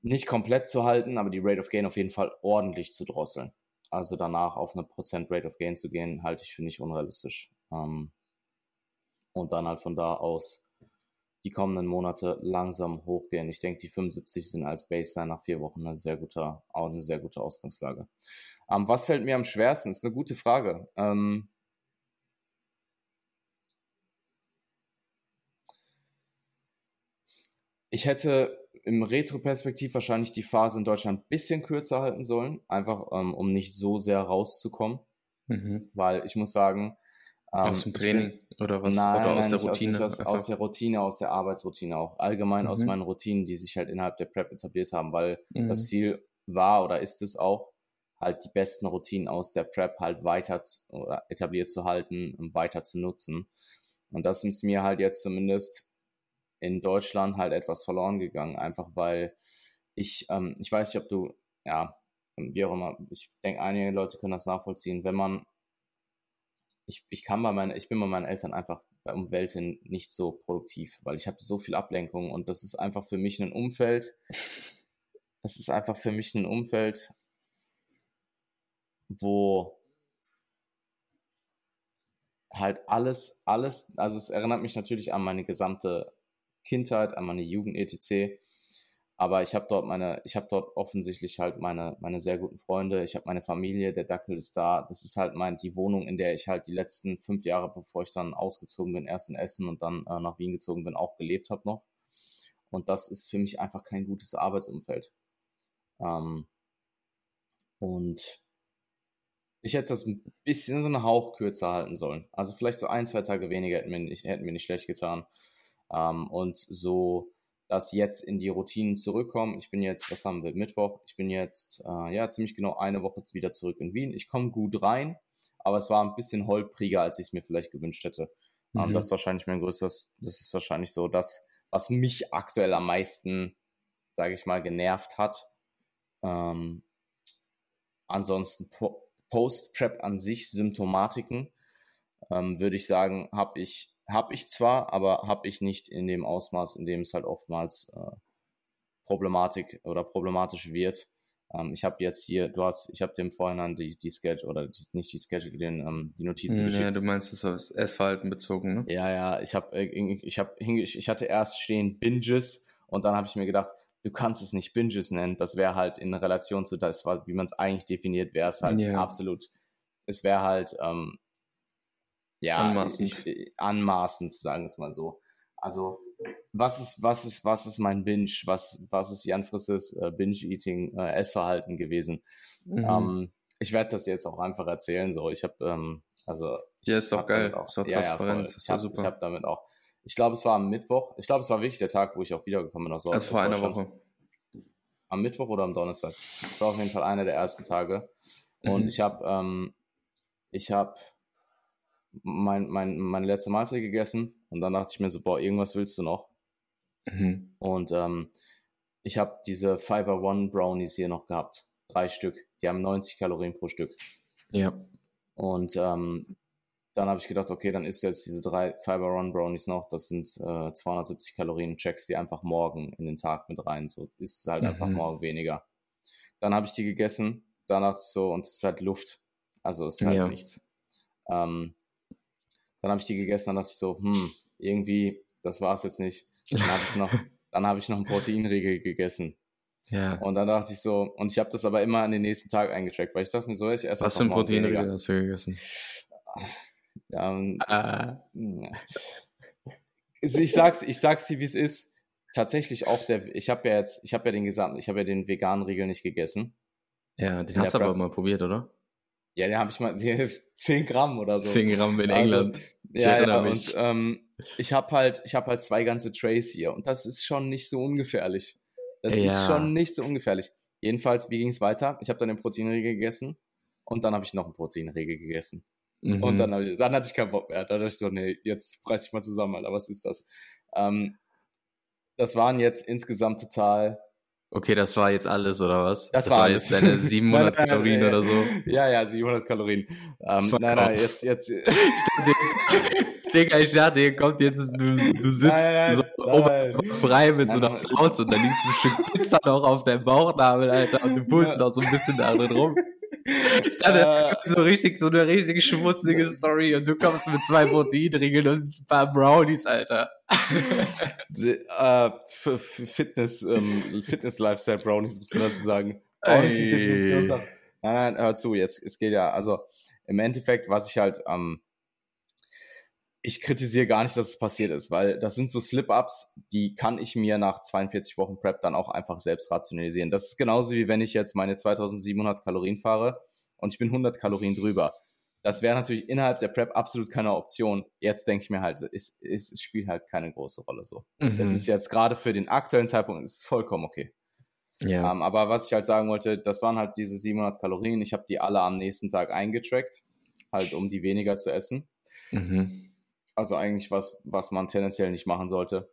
nicht komplett zu halten, aber die Rate of Gain auf jeden Fall ordentlich zu drosseln. Also danach auf eine Prozent Rate of Gain zu gehen, halte ich für nicht unrealistisch. Ähm, und dann halt von da aus die kommenden Monate langsam hochgehen. Ich denke, die 75 sind als Baseline nach vier Wochen eine sehr gute, auch eine sehr gute Ausgangslage. Ähm, was fällt mir am schwersten? Ist eine gute Frage. Ähm, ich hätte im Retro-Perspektiv wahrscheinlich die Phase in Deutschland ein bisschen kürzer halten sollen, einfach ähm, um nicht so sehr rauszukommen. Mhm. Weil ich muss sagen, aus dem ähm, Training oder was? Nein, oder aus nein, der Routine? Aus, aus, der Routine, aus der Arbeitsroutine auch. Allgemein mhm. aus meinen Routinen, die sich halt innerhalb der Prep etabliert haben, weil mhm. das Ziel war oder ist es auch, halt die besten Routinen aus der Prep halt weiter zu, etabliert zu halten und weiter zu nutzen. Und das ist mir halt jetzt zumindest in Deutschland halt etwas verloren gegangen, einfach weil ich, ähm, ich weiß nicht, ob du, ja, wie auch immer, ich denke, einige Leute können das nachvollziehen, wenn man ich, ich kann bei meinen, ich bin bei meinen Eltern einfach bei Umwelten nicht so produktiv, weil ich habe so viel Ablenkung und das ist einfach für mich ein Umfeld. Das ist einfach für mich ein Umfeld, wo halt alles, alles, also es erinnert mich natürlich an meine gesamte Kindheit, an meine Jugend etc. Aber ich habe dort meine, ich habe dort offensichtlich halt meine, meine sehr guten Freunde, ich habe meine Familie, der Dackel ist da. Das ist halt mein, die Wohnung, in der ich halt die letzten fünf Jahre, bevor ich dann ausgezogen bin, erst in Essen und dann äh, nach Wien gezogen bin, auch gelebt habe noch. Und das ist für mich einfach kein gutes Arbeitsumfeld. Ähm, und ich hätte das ein bisschen so einen Hauch kürzer halten sollen. Also vielleicht so ein, zwei Tage weniger hätten mir hätten mir nicht schlecht getan. Ähm, und so dass jetzt in die Routinen zurückkommen. Ich bin jetzt, was haben wir, Mittwoch, ich bin jetzt äh, ja ziemlich genau eine Woche wieder zurück in Wien. Ich komme gut rein, aber es war ein bisschen holpriger, als ich es mir vielleicht gewünscht hätte. Ähm, mhm. Ähm, das ist wahrscheinlich mein größtes, das ist wahrscheinlich so das, was mich aktuell am meisten, sage ich mal, genervt hat. Ähm, ansonsten po Post-Prep an sich, Symptomatiken, ähm, würde ich sagen, habe ich habe ich zwar, aber habe ich nicht in dem Ausmaß, in dem es halt oftmals äh, Problematik oder problematisch wird. Ähm, ich habe jetzt hier, du hast, ich habe dem Vorhinein die, die Schedule oder die, nicht die Schedule, den, ähm, die Notizen ja, geschickt. Ja, du meinst es aufs Essverhalten bezogen, ne? Ja, ja, ich habe, äh, ich habe, ich hatte erst stehen Binges und dann habe ich mir gedacht, du kannst es nicht Binges nennen. Das wäre halt in Relation zu das, wie man es eigentlich definiert, wäre es halt ja. absolut. Es wäre halt ähm, ja, anmaßend. Ich, anmaßend, sagen wir es mal so. Also, was ist, was ist, was ist mein Binge? Was, was ist Jan Frisses äh, Binge-Eating, äh, Essverhalten gewesen? Mhm. Ähm, ich werde das jetzt auch einfach erzählen. So, ich habe, ähm, also. Ja, ist doch geil. Auch, ist doch transparent. Ja, ja, ich habe hab damit auch. Ich glaube, es war am Mittwoch. Ich glaube, es war wirklich der Tag, wo ich auch wiedergekommen bin aus Also vor einer Woche. Am Mittwoch oder am Donnerstag? Das war auf jeden Fall einer der ersten Tage. Und mhm. ich habe, ähm, ich habe mein, mein, meine letzte Mahlzeit gegessen und dann dachte ich mir so, boah, irgendwas willst du noch? Mhm. Und ähm, ich habe diese Fiber One Brownies hier noch gehabt. Drei Stück. Die haben 90 Kalorien pro Stück. Ja. Und ähm, dann habe ich gedacht, okay, dann isst du jetzt diese drei Fiber One Brownies noch. Das sind äh, 270 Kalorien. Checkst die einfach morgen in den Tag mit rein. So ist halt mhm. einfach morgen weniger. Dann habe ich die gegessen. Ich so, und es ist halt Luft. Also es ist halt ja. nichts. Ähm, dann habe ich die gegessen, dann dachte ich so, hm, irgendwie, das war es jetzt nicht. Dann habe ich noch, dann habe ich noch einen Proteinriegel gegessen. Ja. Und dann dachte ich so, und ich habe das aber immer an den nächsten Tag eingetrackt, weil ich dachte mir so, ich esse Was für ein Proteinriegel hast du gegessen? Ja, um, ah. ich sag's, ich sag's dir, wie es ist. Tatsächlich auch der, ich habe ja jetzt, ich habe ja den gesamten, ich habe ja den veganen Riegel nicht gegessen. Ja, den hast du aber mal probiert, oder? Ja, den habe ich mal 10 Gramm oder so. 10 Gramm in also, England. ja, ja und ähm, ich habe halt, ich habe halt zwei ganze Trays hier und das ist schon nicht so ungefährlich. Das ja. ist schon nicht so ungefährlich. Jedenfalls, wie ging es weiter? Ich habe dann den Proteinriegel gegessen und dann habe ich noch einen Proteinriegel gegessen. Mhm. Und dann, ich, dann hatte ich keinen Bock mehr. Dann dachte ich so, nee, jetzt reiß ich mal zusammen, Alter, was ist das? Ähm, das waren jetzt insgesamt total Okay, das war jetzt alles, oder was? Das, das war, war jetzt deine 700 nein, nein, Kalorien nein, oder so? Ja, ja, 700 Kalorien. Ähm, nein, nein, jetzt, jetzt. Digga, ich dachte, hier kommt jetzt, du, du sitzt nein, so frei mit so einer Flauz und da liegt so ein Stück Pizza noch auf deinem Bauchnabel, Alter, und du pulst noch so ein bisschen da drin rum. Dachte, uh, so richtig, so eine richtig schmutzige Story und du kommst mit zwei Proteinriegeln und ein paar Brownies, Alter. uh, Fitness, ähm, Fitness Lifestyle Brownies, muss man dazu sagen. Brownies die Definitionssache. Nein, nein, hör zu, jetzt, es geht ja, also im Endeffekt, was ich halt, ähm, ich kritisiere gar nicht, dass es passiert ist, weil das sind so Slip-Ups, die kann ich mir nach 42 Wochen Prep dann auch einfach selbst rationalisieren. Das ist genauso wie wenn ich jetzt meine 2700 Kalorien fahre und ich bin 100 Kalorien drüber. Das wäre natürlich innerhalb der Prep absolut keine Option. Jetzt denke ich mir halt, es, es, es, spielt halt keine große Rolle so. Mhm. Das ist jetzt gerade für den aktuellen Zeitpunkt ist vollkommen okay. Ja. Um, ähm, aber was ich halt sagen wollte, das waren halt diese 700 Kalorien. Ich habe die alle am nächsten Tag eingetrackt, halt um die weniger zu essen. Mhm. Also eigentlich was, was man tendenziell nicht machen sollte.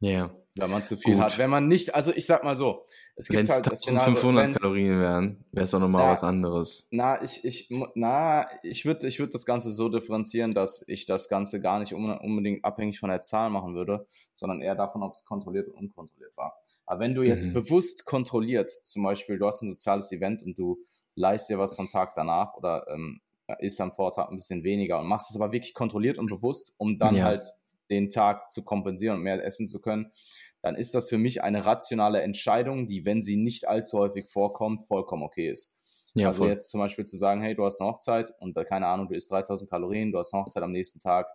Ja. Wenn man zu viel Gut. hat. Wenn man nicht, also ich sag mal so, es gibt wenn's halt 1500 Kalorien wären, wäre es auch nochmal was anderes. Na, ich, ich, na, ich würde ich würd das Ganze so differenzieren, dass ich das Ganze gar nicht unbedingt abhängig von der Zahl machen würde, sondern eher davon, ob es kontrolliert und unkontrolliert war. Aber wenn du jetzt mhm. bewusst kontrolliert, zum Beispiel, du hast ein soziales Event und du leist dir was vom Tag danach oder ähm, isst am Vortag ein bisschen weniger und machst es aber wirklich kontrolliert und bewusst, um dann ja. halt den Tag zu kompensieren und mehr essen zu können, dann ist das für mich eine rationale Entscheidung, die, wenn sie nicht allzu häufig vorkommt, vollkommen okay ist. Ja, also voll. jetzt zum Beispiel zu sagen, hey, du hast eine Hochzeit und äh, keine Ahnung, du isst 3000 Kalorien, du hast eine Hochzeit am nächsten Tag,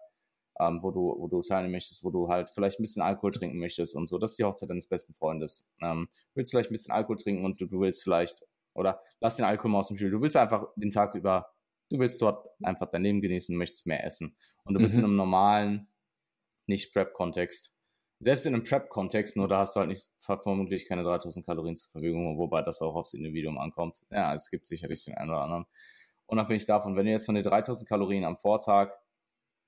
ähm, wo du, wo du teilnehmen möchtest, wo du halt vielleicht ein bisschen Alkohol trinken möchtest und so. Das ist die Hochzeit deines besten Freundes. Ähm, du willst vielleicht ein bisschen Alkohol trinken und du, du willst vielleicht, oder lass den Alkohol mal aus dem Spiel, du willst einfach den Tag über Du willst dort einfach dein Leben genießen, möchtest mehr essen. Und du bist mhm. in einem normalen, nicht Prep-Kontext. selbst in einem Prep-Kontext, nur da hast du halt nicht vermutlich keine 3000 Kalorien zur Verfügung, wobei das auch aufs Individuum ankommt. Ja, es gibt sicherlich den einen oder anderen. Unabhängig davon, wenn du jetzt von den 3000 Kalorien am Vortag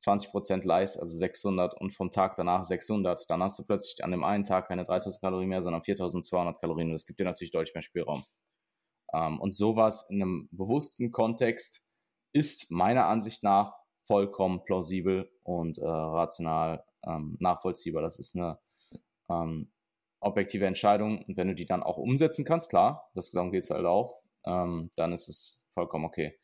20% leist, also 600 und vom Tag danach 600, dann hast du plötzlich an dem einen Tag keine 3000 Kalorien mehr, sondern 4200 Kalorien und das gibt dir natürlich deutlich mehr Spielraum. Ähm, und sowas in einem bewussten Kontext ist meiner Ansicht nach vollkommen plausibel und äh, rational ähm, nachvollziehbar. Das ist eine ähm, objektive Entscheidung und wenn du die dann auch umsetzen kannst, klar, das darum geht es halt auch, ähm, dann ist es vollkommen okay.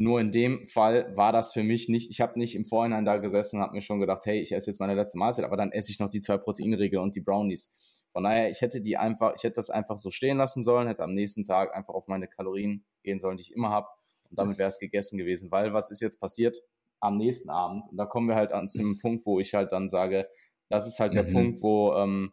Nur in dem Fall war das für mich nicht, ich habe nicht im Vorhinein da gesessen und habe mir schon gedacht, hey, ich esse jetzt meine letzte Mahlzeit, aber dann esse ich noch die zwei Proteinriegel und die Brownies. Von daher, ich hätte die einfach, ich hätte das einfach so stehen lassen sollen, hätte am nächsten Tag einfach auf meine Kalorien gehen sollen, die ich immer habe. Und damit wäre es gegessen gewesen. Weil was ist jetzt passiert? Am nächsten Abend, und da kommen wir halt an zum Punkt, wo ich halt dann sage, das ist halt mhm. der Punkt, wo ähm,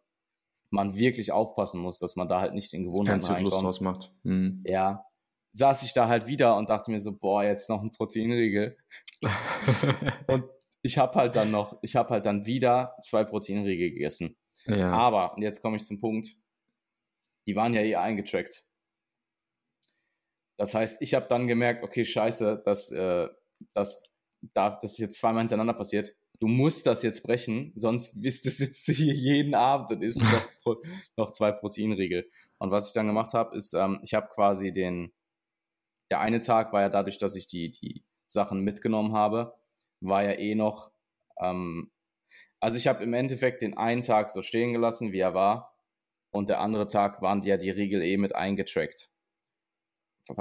man wirklich aufpassen muss, dass man da halt nicht in Gewohnheiten Kein Zyklus draus macht. Mhm. Ja, saß ich da halt wieder und dachte mir so, boah, jetzt noch ein Proteinriegel. und ich habe halt dann noch, ich habe halt dann wieder zwei Proteinriegel gegessen. Ja. Aber, und jetzt komme ich zum Punkt, die waren ja eh eingetrackt. Das heißt, ich habe dann gemerkt, okay, scheiße, dass, äh, dass, da, das jetzt zweimal hintereinander passiert. Du musst das jetzt brechen, sonst bist du sitzt hier jeden Abend und isst noch, noch zwei Proteinriegel. Und was ich dann gemacht habe, ist, ähm, ich habe quasi den, der eine Tag war ja dadurch, dass ich die, die Sachen mitgenommen habe, war ja eh noch, ähm, also ich habe im Endeffekt den einen Tag so stehen gelassen, wie er war, und der andere Tag waren ja die Riegel eh mit eingetrackt.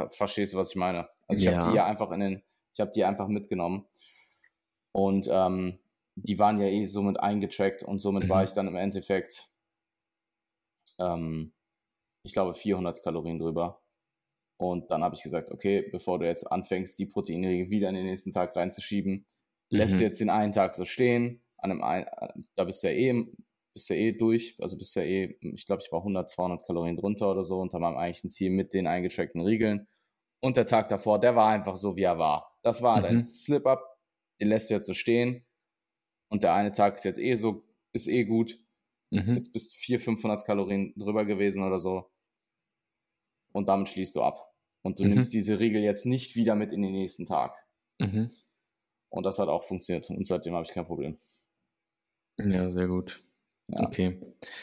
Verstehst du, was ich meine? Also ich ja. habe die ja einfach in den, ich habe die einfach mitgenommen und ähm, die waren ja eh somit eingetrackt und somit mhm. war ich dann im Endeffekt, ähm, ich glaube, 400 Kalorien drüber. Und dann habe ich gesagt, okay, bevor du jetzt anfängst, die Proteinriegel wieder in den nächsten Tag reinzuschieben, mhm. lässt du jetzt den einen Tag so stehen. An einem ein, da bist du ja eh, bist du eh durch, also bist du ja eh, ich glaube, ich war 100, 200 Kalorien drunter oder so unter meinem eigentlichen Ziel mit den eingetrackten Riegeln. Und der Tag davor, der war einfach so, wie er war. Das war mhm. dein Slip-Up, den lässt du jetzt so stehen. Und der eine Tag ist jetzt eh so, ist eh gut. Mhm. Jetzt bist du 400, 500 Kalorien drüber gewesen oder so und damit schließt du ab. Und du mhm. nimmst diese Regel jetzt nicht wieder mit in den nächsten Tag. Mhm. Und das hat auch funktioniert. Und seitdem habe ich kein Problem. Ja, sehr gut. Ja. Okay.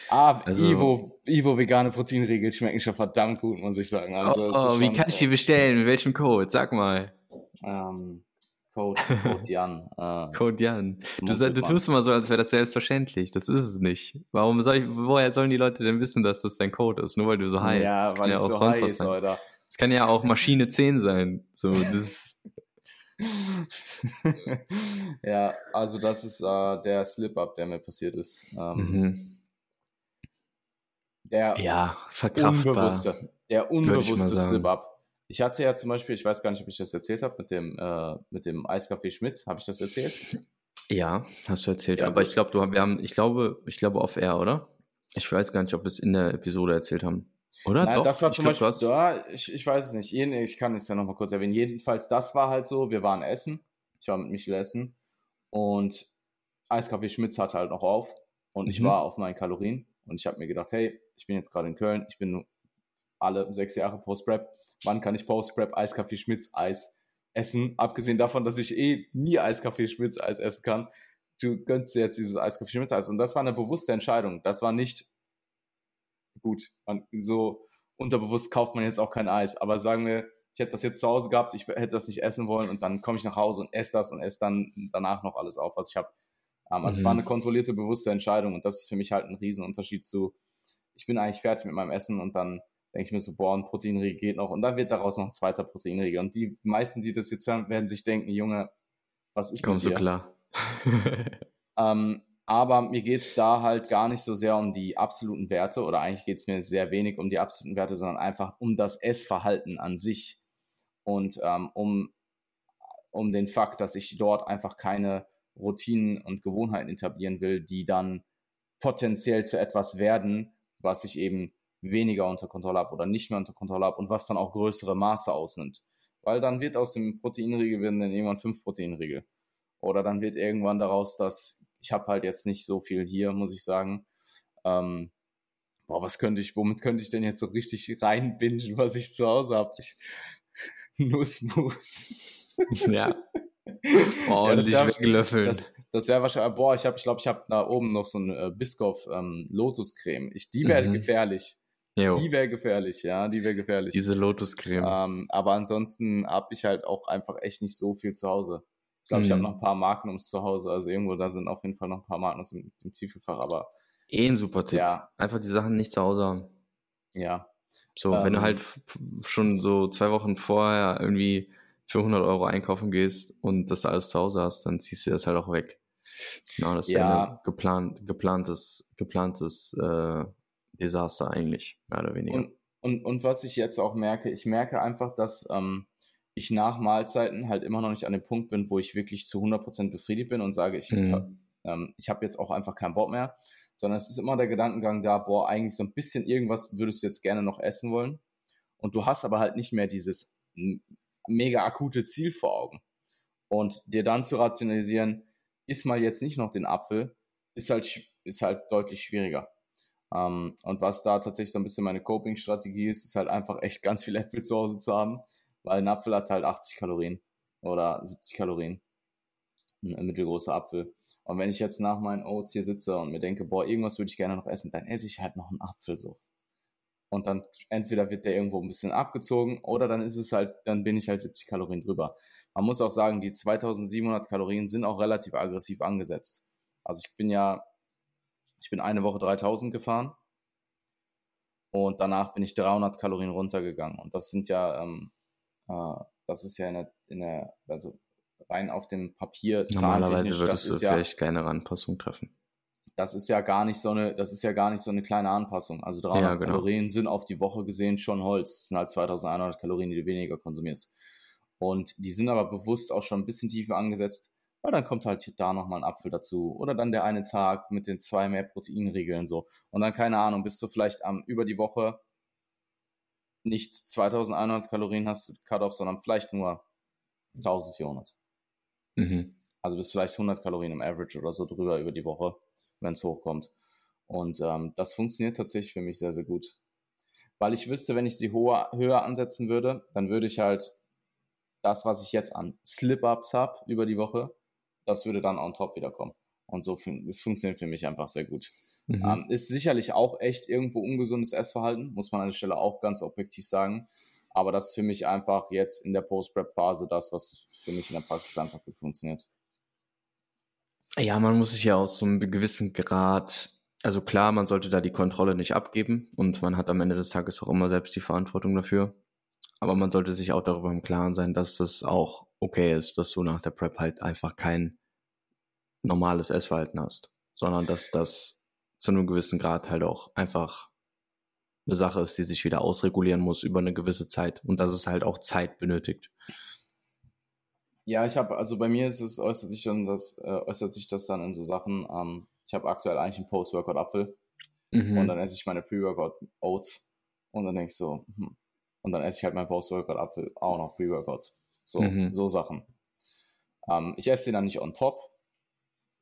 Ah, also, Ivo, Ivo vegane Proteinriegel schmecken schon verdammt gut, muss ich sagen. Also, oh, oh wie kann ich die bestellen? Mit welchem Code? Sag mal. Ähm, Code, Code Jan. Äh, Code Jan. Du, du tust immer so, als wäre das selbstverständlich. Das ist es nicht. Warum soll ich, woher sollen die Leute denn wissen, dass das dein Code ist? Nur weil du so heißt. Ja, weil ich ja auch so sonst heiß, was sein. Es kann ja auch Maschine 10 sein. So, das ja, also das ist äh, der Slip-Up, der mir passiert ist. Ähm, mhm. Der ja, verkraftbar. Unbewusste, der unbewusste Slip-Up. Ich hatte ja zum Beispiel, ich weiß gar nicht, ob ich das erzählt habe, mit dem, äh, mit dem Eiskaffee Schmitz. Habe ich das erzählt? Ja, hast du erzählt. Ja, aber gut. ich glaube, du wir haben, ich glaube, ich glaube auf Air, oder? Ich weiß gar nicht, ob wir es in der Episode erzählt haben. Oder? Nein, Doch, das war zum glaub, Beispiel, ja, ich, ich weiß es nicht. Ich kann es ja nochmal kurz erwähnen. Jedenfalls, das war halt so, wir waren essen. Ich war mit Michel essen. Und Eiskaffee Schmitz hatte halt noch auf. Und mhm. ich war auf meinen Kalorien. Und ich habe mir gedacht, hey, ich bin jetzt gerade in Köln. Ich bin alle sechs Jahre Post-Prep wann kann ich Post-Prep Eiskaffee Schmitz Eis essen? Abgesehen davon, dass ich eh nie Eiskaffee Schmitz Eis essen kann. Du gönnst dir jetzt dieses Eiskaffee Schmitz Eis. Und das war eine bewusste Entscheidung. Das war nicht gut. Man, so unterbewusst kauft man jetzt auch kein Eis. Aber sagen wir, ich hätte das jetzt zu Hause gehabt, ich hätte das nicht essen wollen und dann komme ich nach Hause und esse das und esse dann danach noch alles auf, was ich habe. Um, also mhm. Es war eine kontrollierte, bewusste Entscheidung und das ist für mich halt ein Riesenunterschied zu, ich bin eigentlich fertig mit meinem Essen und dann denke ich mir so, boah, ein Proteinriegel geht noch. Und dann wird daraus noch ein zweiter Proteinriegel. Und die meisten, die das jetzt hören, werden sich denken, Junge, was ist Komm so klar. ähm, aber mir geht's da halt gar nicht so sehr um die absoluten Werte oder eigentlich geht's mir sehr wenig um die absoluten Werte, sondern einfach um das Essverhalten an sich und ähm, um, um den Fakt, dass ich dort einfach keine Routinen und Gewohnheiten etablieren will, die dann potenziell zu etwas werden, was ich eben weniger unter Kontrolle habe oder nicht mehr unter Kontrolle habe und was dann auch größere Maße ausnimmt. Weil dann wird aus dem Proteinriegel werden dann irgendwann fünf Proteinriegel. Oder dann wird irgendwann daraus, dass ich habe halt jetzt nicht so viel hier, muss ich sagen. Ähm, boah, was könnte ich, womit könnte ich denn jetzt so richtig reinbingen, was ich zu Hause habe? Nussmus. ja. Ordentlich ja, weglöffeln. Das, das wäre wahrscheinlich, boah, ich habe, ich glaube, ich habe da oben noch so eine äh, Biscoff ähm, Lotuscreme. Ich, die wäre mhm. gefährlich. Jo. Die wäre gefährlich, ja, die wäre gefährlich. Diese Lotuscreme. Ähm, aber ansonsten habe ich halt auch einfach echt nicht so viel zu Hause. Ich glaube, mhm. ich habe noch ein paar Magnums zu Hause. Also irgendwo da sind auf jeden Fall noch ein paar Magnums im, im Zwiebelfach, aber. Eh ein super Tipp. Ja. Einfach die Sachen nicht zu Hause haben. Ja. So, ähm, wenn du ähm. halt schon so zwei Wochen vorher irgendwie für 100 Euro einkaufen gehst und das alles zu Hause hast, dann ziehst du das halt auch weg. Genau, das ist ja, ja ein geplant, geplantes, geplantes äh, Desaster eigentlich, mehr oder weniger. Und, und, und was ich jetzt auch merke, ich merke einfach, dass ähm, ich nach Mahlzeiten halt immer noch nicht an dem Punkt bin, wo ich wirklich zu 100% befriedigt bin und sage, ich, mhm. ähm, ich habe jetzt auch einfach keinen Bock mehr, sondern es ist immer der Gedankengang da, boah, eigentlich so ein bisschen irgendwas würdest du jetzt gerne noch essen wollen und du hast aber halt nicht mehr dieses mega akute Ziel vor Augen. Und dir dann zu rationalisieren, isst mal jetzt nicht noch den Apfel, ist halt, ist halt deutlich schwieriger. Ähm, und was da tatsächlich so ein bisschen meine Coping-Strategie ist, ist halt einfach echt ganz viel Äpfel zu Hause zu haben, weil ein Apfel hat halt 80 Kalorien oder 70 Kalorien. Ein mittelgroßer Apfel. Und wenn ich jetzt nach meinen Oats hier sitze und mir denke, boah, irgendwas würde ich gerne noch essen, dann esse ich halt noch einen Apfel so und dann entweder wird der irgendwo ein bisschen abgezogen oder dann ist es halt, dann bin ich halt 70 Kalorien drüber. Man muss auch sagen, die 2700 Kalorien sind auch relativ aggressiv angesetzt. Also ich bin ja, ich bin eine Woche 3000 gefahren und danach bin ich 300 Kalorien runtergegangen und das sind ja, ähm, äh, das ist ja in der, in der, also rein auf dem Papier. Normalerweise würdest du vielleicht ja, kleinere Anpassungen treffen das ist ja gar nicht so eine, das ist ja gar nicht so eine kleine Anpassung. Also 300 ja, genau. Kalorien sind auf die Woche gesehen schon Holz. Das sind halt 2100 Kalorien, die du weniger konsumierst. Und die sind aber bewusst auch schon ein bisschen tiefer angesetzt, weil dann kommt halt da nochmal ein Apfel dazu. Oder dann der eine Tag mit den zwei mehr Proteinregeln so. Und dann, keine Ahnung, bist du vielleicht am, über die Woche nicht 2100 Kalorien hast Cut-Off, sondern vielleicht nur 1400. Mhm. Also bist vielleicht 100 Kalorien im Average oder so drüber über die Woche wenn es hochkommt. Und ähm, das funktioniert tatsächlich für mich sehr, sehr gut. Weil ich wüsste, wenn ich sie hoher, höher ansetzen würde, dann würde ich halt das, was ich jetzt an Slip-Ups habe über die Woche, das würde dann on top wiederkommen. Und so, das funktioniert für mich einfach sehr gut. Mhm. Ähm, ist sicherlich auch echt irgendwo ungesundes Essverhalten, muss man an der Stelle auch ganz objektiv sagen. Aber das ist für mich einfach jetzt in der Post-Prep-Phase das, was für mich in der Praxis einfach gut funktioniert. Ja, man muss sich ja aus so einem gewissen Grad, also klar, man sollte da die Kontrolle nicht abgeben und man hat am Ende des Tages auch immer selbst die Verantwortung dafür. Aber man sollte sich auch darüber im Klaren sein, dass das auch okay ist, dass du nach der Prep halt einfach kein normales Essverhalten hast, sondern dass das zu einem gewissen Grad halt auch einfach eine Sache ist, die sich wieder ausregulieren muss über eine gewisse Zeit und dass es halt auch Zeit benötigt. Ja, ich habe, also bei mir ist es, äußert sich dann das, äh, äußert sich das dann in so Sachen, ähm, ich habe aktuell eigentlich einen Post-Workout-Apfel mhm. und dann esse ich meine Pre-Workout-Oats und dann denke ich so, hm. und dann esse ich halt meinen Post-Workout-Apfel auch noch Pre-Workout. So, mhm. so Sachen. Ähm, ich esse den dann nicht on top,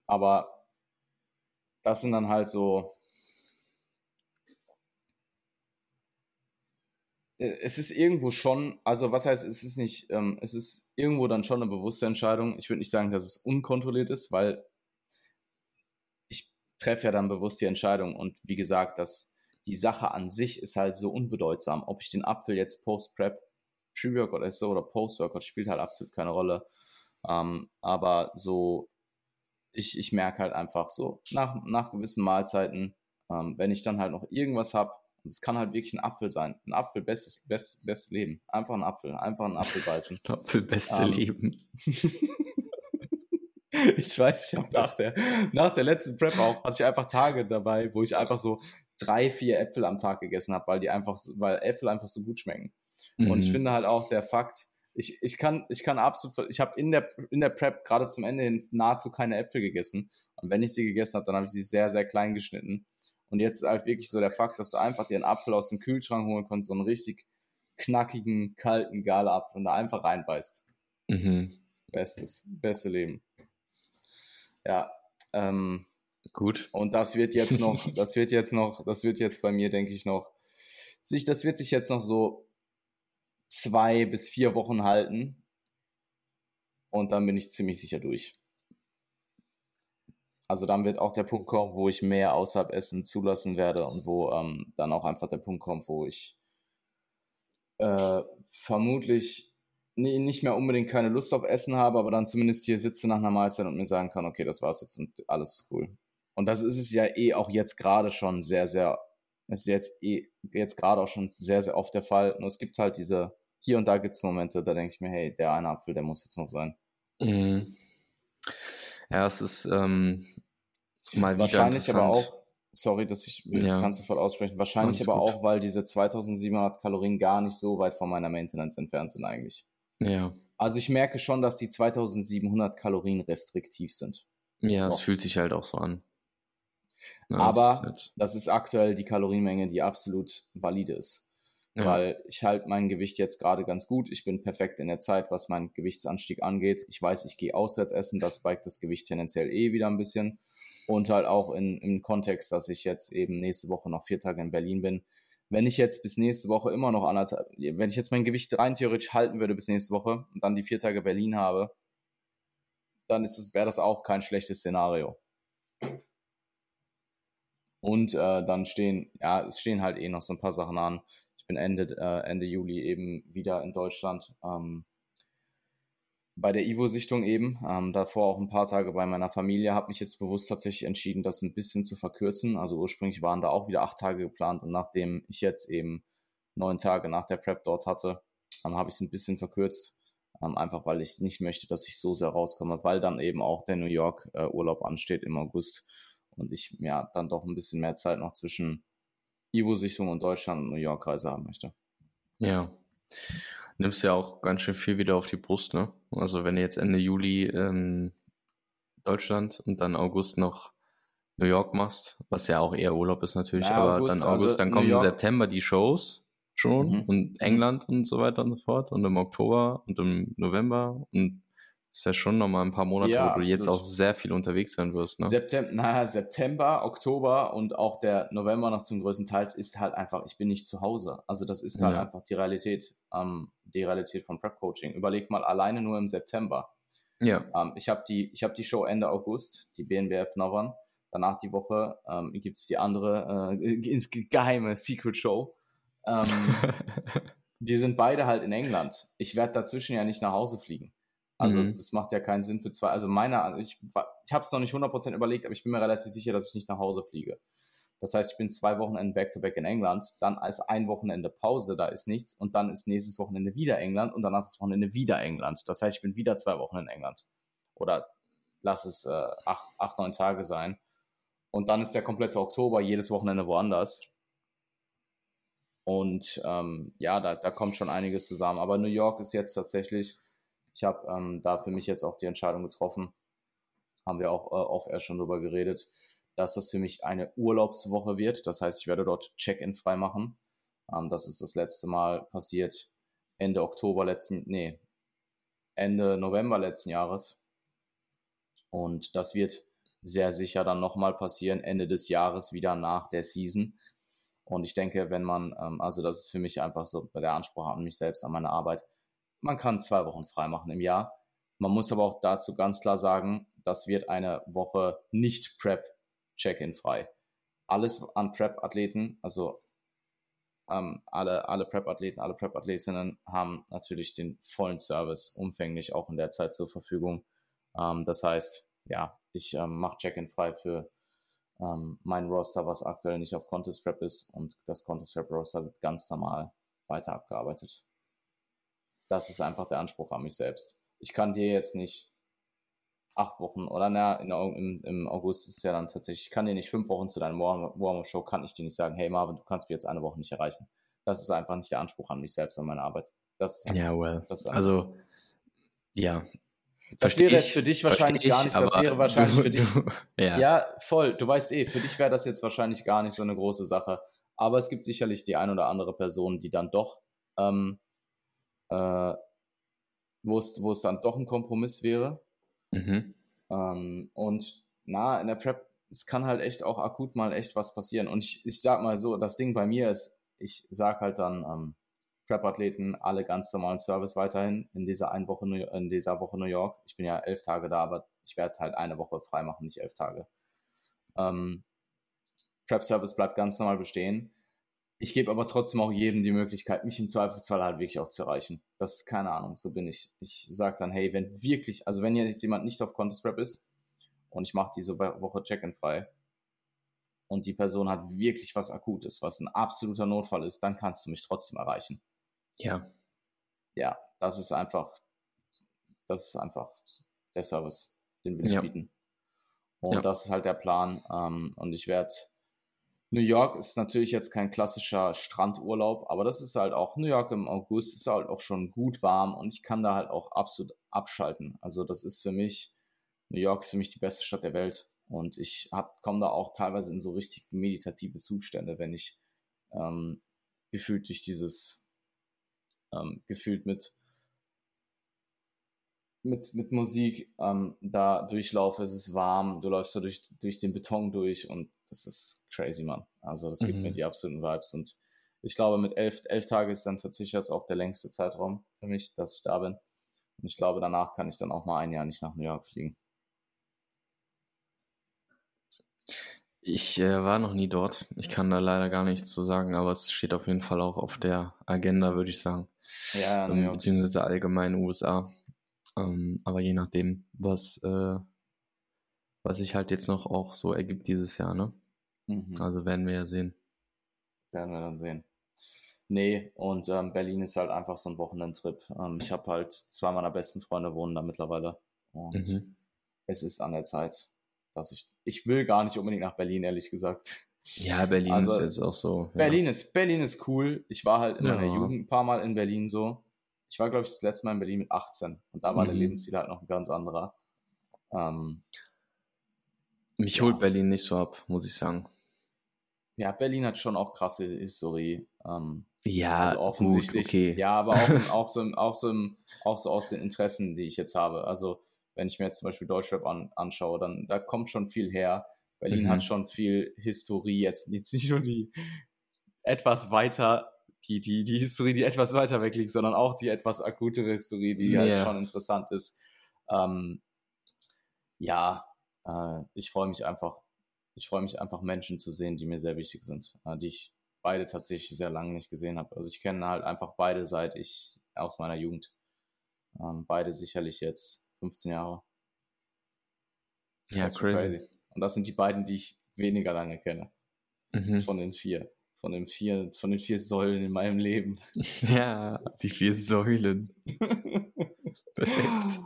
aber das sind dann halt so, Äh, es ist irgendwo schon, also was heißt, es ist nicht, ähm, es ist irgendwo dann schon eine bewusste Entscheidung. Ich würde nicht sagen, dass es unkontrolliert ist, weil ich treffe ja dann bewusst die Entscheidung und wie gesagt, dass die Sache an sich ist halt so unbedeutsam. Ob ich den Apfel jetzt Post-Prep, Pre-Workout esse oder Post-Workout, spielt halt absolut keine Rolle. Ähm, aber so, ich, ich merke halt einfach so, nach, nach gewissen Mahlzeiten, ähm, wenn ich dann halt noch irgendwas habe, und es kann halt wirklich ein Apfel sein. Ein Apfel, bestes, best, bestes Leben. Einfach ein Apfel. Einfach ein Apfel beißen. Apfel, beste ähm. Leben. ich weiß, ich habe nach der, nach der letzten Prep auch, hatte ich einfach Tage dabei, wo ich einfach so drei, vier Äpfel am Tag gegessen habe, weil die einfach, weil Äpfel einfach so gut schmecken. Mhm. Und ich mhm. finde halt auch der Fakt, ich, ich kann, ich kann absolut, ich habe in der, in der Prep gerade zum Ende hin nahezu keine Äpfel gegessen. Und wenn ich sie gegessen habe, dann habe ich sie sehr, sehr klein geschnitten. Und jetzt ist halt wirklich so der Fakt, dass du einfach dir einen Apfel aus dem Kühlschrank holen kannst, so einen richtig knackigen, kalten Gala-Apfel und da einfach reinbeißt. Mhm. Bestes, beste Leben. Ja, Ähm, Gut. Und das wird jetzt noch, das wird jetzt noch, das wird jetzt bei mir, denke ich, noch, sich, das wird sich jetzt noch so zwei bis vier Wochen halten. Und dann bin ich ziemlich sicher durch. Also dann wird auch der Punkt kommen, wo ich mehr außerhalb Essen zulassen werde und wo ähm, dann auch einfach der Punkt kommt, wo ich äh, vermutlich nicht mehr unbedingt keine Lust auf Essen habe, aber dann zumindest hier sitze nach einer Mahlzeit und mir sagen kann, okay, das war's jetzt und alles ist cool. Und das ist es ja eh auch jetzt gerade schon sehr, sehr, ist jetzt eh, jetzt gerade auch schon sehr, sehr oft der Fall. Nur es gibt halt diese, hier und da gibt es Momente, da denke ich mir, hey, der eine Apfel, der muss jetzt noch sein. Mhm. Ja, es ist ähm, mal wieder Wahrscheinlich aber auch, sorry, dass ich, ja. kann sofort aussprechen, wahrscheinlich aber gut. auch, weil diese 2700 Kalorien gar nicht so weit von meiner Maintenance entfernt sind eigentlich. Ja. Also ich merke schon, dass die 2700 Kalorien restriktiv sind. Ja, es fühlt sich halt auch so an. Ja, Aber das ist, halt das ist, aktuell die Kalorienmenge, die absolut valide ist. Ja. Weil ich halte mein Gewicht jetzt gerade ganz gut. Ich bin perfekt in der Zeit, was meinen Gewichtsanstieg angeht. Ich weiß, ich gehe auswärts essen, das spiked das Gewicht tendenziell eh wieder ein bisschen. Und halt auch in, im Kontext, dass ich jetzt eben nächste Woche noch vier Tage in Berlin bin. Wenn ich jetzt bis nächste Woche immer noch anderthalb, wenn ich jetzt mein Gewicht rein theoretisch halten würde bis nächste Woche und dann die vier Tage Berlin habe, dann ist es, wäre das auch kein schlechtes Szenario. Und äh, dann stehen, ja, es stehen halt eh noch so ein paar Sachen an. Bin Ende, äh, Ende Juli eben wieder in Deutschland. Ähm, bei der Ivo-Sichtung eben. Ähm, davor auch ein paar Tage bei meiner Familie. Habe mich jetzt bewusst tatsächlich entschieden, das ein bisschen zu verkürzen. Also ursprünglich waren da auch wieder acht Tage geplant und nachdem ich jetzt eben neun Tage nach der Prep dort hatte, ähm, habe ich es ein bisschen verkürzt. Ähm, einfach weil ich nicht möchte, dass ich so sehr rauskomme, weil dann eben auch der New York äh, Urlaub ansteht im August und ich ja dann doch ein bisschen mehr Zeit noch zwischen Ivo-Sichtung und Deutschland und New York-Reise haben möchte. Ja. Nimmst ja auch ganz schön viel wieder auf die Brust, ne? Also wenn du jetzt Ende Juli ähm, Deutschland und dann August noch New York machst, was ja auch eher Urlaub ist natürlich, ja, aber August, dann August, also dann kommen im September die Shows schon mhm. und England und so weiter und so fort und im Oktober und im November und ist ja schon nochmal ein paar Monate, ja, wo absolut. du jetzt auch sehr viel unterwegs sein wirst. Ne? September, naja, September, Oktober und auch der November noch zum größten Teil ist halt einfach, ich bin nicht zu Hause. Also das ist halt ja. einfach die Realität, ähm, die Realität von Prep Coaching. Überleg mal alleine nur im September. Ja. Ähm, ich habe die, ich die Show Ende August, die BNBF Novern. Danach die Woche ähm, gibt es die andere äh, ins geheime Secret Show. Ähm, die sind beide halt in England. Ich werde dazwischen ja nicht nach Hause fliegen. Also mhm. das macht ja keinen Sinn für zwei. Also meiner, ich, ich habe es noch nicht 100% überlegt, aber ich bin mir relativ sicher, dass ich nicht nach Hause fliege. Das heißt, ich bin zwei Wochenende back-to-back in England, dann als ein Wochenende Pause, da ist nichts und dann ist nächstes Wochenende wieder England und danach das Wochenende wieder England. Das heißt, ich bin wieder zwei Wochen in England. Oder lass es äh, acht, acht, neun Tage sein. Und dann ist der komplette Oktober jedes Wochenende woanders. Und ähm, ja, da, da kommt schon einiges zusammen. Aber New York ist jetzt tatsächlich ich habe ähm, da für mich jetzt auch die Entscheidung getroffen, haben wir auch äh, off-air schon drüber geredet, dass das für mich eine Urlaubswoche wird. Das heißt, ich werde dort Check-in frei machen. Ähm, das ist das letzte Mal passiert Ende Oktober letzten, nee, Ende November letzten Jahres. Und das wird sehr sicher dann nochmal passieren, Ende des Jahres wieder nach der Season. Und ich denke, wenn man, ähm, also das ist für mich einfach so der Anspruch an mich selbst, an meine Arbeit, man kann zwei Wochen frei machen im Jahr. Man muss aber auch dazu ganz klar sagen, das wird eine Woche nicht Prep Check-in frei. Alles an Prep-Athleten, also ähm, alle, alle Prep-Athleten, alle Prep-Athletinnen haben natürlich den vollen Service umfänglich auch in der Zeit zur Verfügung. Ähm, das heißt, ja, ich ähm, mache Check-in frei für ähm, mein Roster, was aktuell nicht auf Contest Prep ist und das Contest Prep Roster wird ganz normal weiter abgearbeitet. Das ist einfach der Anspruch an mich selbst. Ich kann dir jetzt nicht acht Wochen oder na, in, im, im August ist es ja dann tatsächlich, ich kann dir nicht fünf Wochen zu deinem Warm-Up-Show, kann ich dir nicht sagen, hey Marvin, du kannst mich jetzt eine Woche nicht erreichen. Das ist einfach nicht der Anspruch an mich selbst, an meine Arbeit. Das, ja, well. also, ja. Das wäre jetzt für dich wahrscheinlich ich, gar nicht, das wäre wahrscheinlich für dich, ja. ja, voll, du weißt eh, für dich wäre das jetzt wahrscheinlich gar nicht so eine große Sache. Aber es gibt sicherlich die ein oder andere Person, die dann doch ähm, äh, wo, es, wo es dann doch ein Kompromiss wäre. Mhm. Ähm, und na, in der Prep, es kann halt echt auch akut mal echt was passieren. Und ich, ich sag mal so, das Ding bei mir ist, ich sag halt dann, ähm, Prep-Athleten alle ganz normalen Service weiterhin in dieser einen Woche, in dieser Woche New York. Ich bin ja elf Tage da, aber ich werde halt eine Woche frei machen, nicht elf Tage. Ähm, Prep-Service bleibt ganz normal bestehen. Ich gebe aber trotzdem auch jedem die Möglichkeit, mich im Zweifelsfall halt wirklich auch zu erreichen. Das ist keine Ahnung, so bin ich. Ich sage dann, hey, wenn wirklich, also wenn jetzt jemand nicht auf Contest Prep ist und ich mache diese Woche Check-in frei und die Person hat wirklich was Akutes, was ein absoluter Notfall ist, dann kannst du mich trotzdem erreichen. Ja. Ja, das ist einfach, das ist einfach der Service, den will ich ja. bieten. Und ja. das ist halt der Plan. Ähm, und ich werde, New York ist natürlich jetzt kein klassischer Strandurlaub, aber das ist halt auch, New York im August ist halt auch schon gut warm und ich kann da halt auch absolut abschalten. Also das ist für mich, New York ist für mich die beste Stadt der Welt. Und ich komme da auch teilweise in so richtig meditative Zustände, wenn ich ähm, gefühlt durch dieses ähm, gefühlt mit, mit, mit Musik ähm, da durchlaufe. Es ist warm, du läufst da durch, durch den Beton durch und das ist crazy, man. Also das gibt mhm. mir die absoluten Vibes und ich glaube, mit elf, elf Tagen ist dann tatsächlich jetzt auch der längste Zeitraum für mich, dass ich da bin. Und ich glaube, danach kann ich dann auch mal ein Jahr nicht nach New York fliegen. Ich äh, war noch nie dort. Ich kann da leider gar nichts zu sagen, aber es steht auf jeden Fall auch auf der Agenda, würde ich sagen. Ja, ähm, beziehungsweise allgemein USA. Ähm, aber je nachdem, was, äh, was sich halt jetzt noch auch so ergibt dieses Jahr, ne? Mhm. Also werden wir ja sehen. Werden wir dann sehen. Nee, und ähm, Berlin ist halt einfach so ein Wochenendtrip. Ähm, ich habe halt zwei meiner besten Freunde wohnen da mittlerweile. Und mhm. es ist an der Zeit dass ich, ich will gar nicht unbedingt nach Berlin, ehrlich gesagt. Ja, Berlin also, ist jetzt auch so. Ja. Berlin ist, Berlin ist cool. Ich war halt in ja. meiner Jugend ein paar Mal in Berlin so. Ich war, glaube ich, das letzte Mal in Berlin mit 18 und da war mhm. der Lebensstil halt noch ein ganz anderer. Ähm, Mich ja. holt Berlin nicht so ab, muss ich sagen. Ja, Berlin hat schon auch krasse Historie. Ähm, ja, also offensichtlich. Gut, okay. Ja, aber auch, auch, so, auch, so, auch so aus den Interessen, die ich jetzt habe. Also wenn ich mir jetzt zum Beispiel Deutschrap an, anschaue, dann da kommt schon viel her. Berlin mhm. hat schon viel Historie, jetzt, jetzt nicht nur die etwas weiter, die, die, die Historie, die etwas weiter weg liegt, sondern auch die etwas akutere Historie, die yeah. halt schon interessant ist. Ähm, ja, äh, ich freue mich einfach, ich freue mich einfach, Menschen zu sehen, die mir sehr wichtig sind, äh, die ich beide tatsächlich sehr lange nicht gesehen habe. Also ich kenne halt einfach beide seit ich aus meiner Jugend. Ähm, beide sicherlich jetzt 15 Jahre. Ja, crazy. crazy. Und das sind die beiden, die ich weniger lange kenne. Mhm. Von den vier. Von den vier, von den vier Säulen in meinem Leben. Ja, die vier Säulen. Perfekt.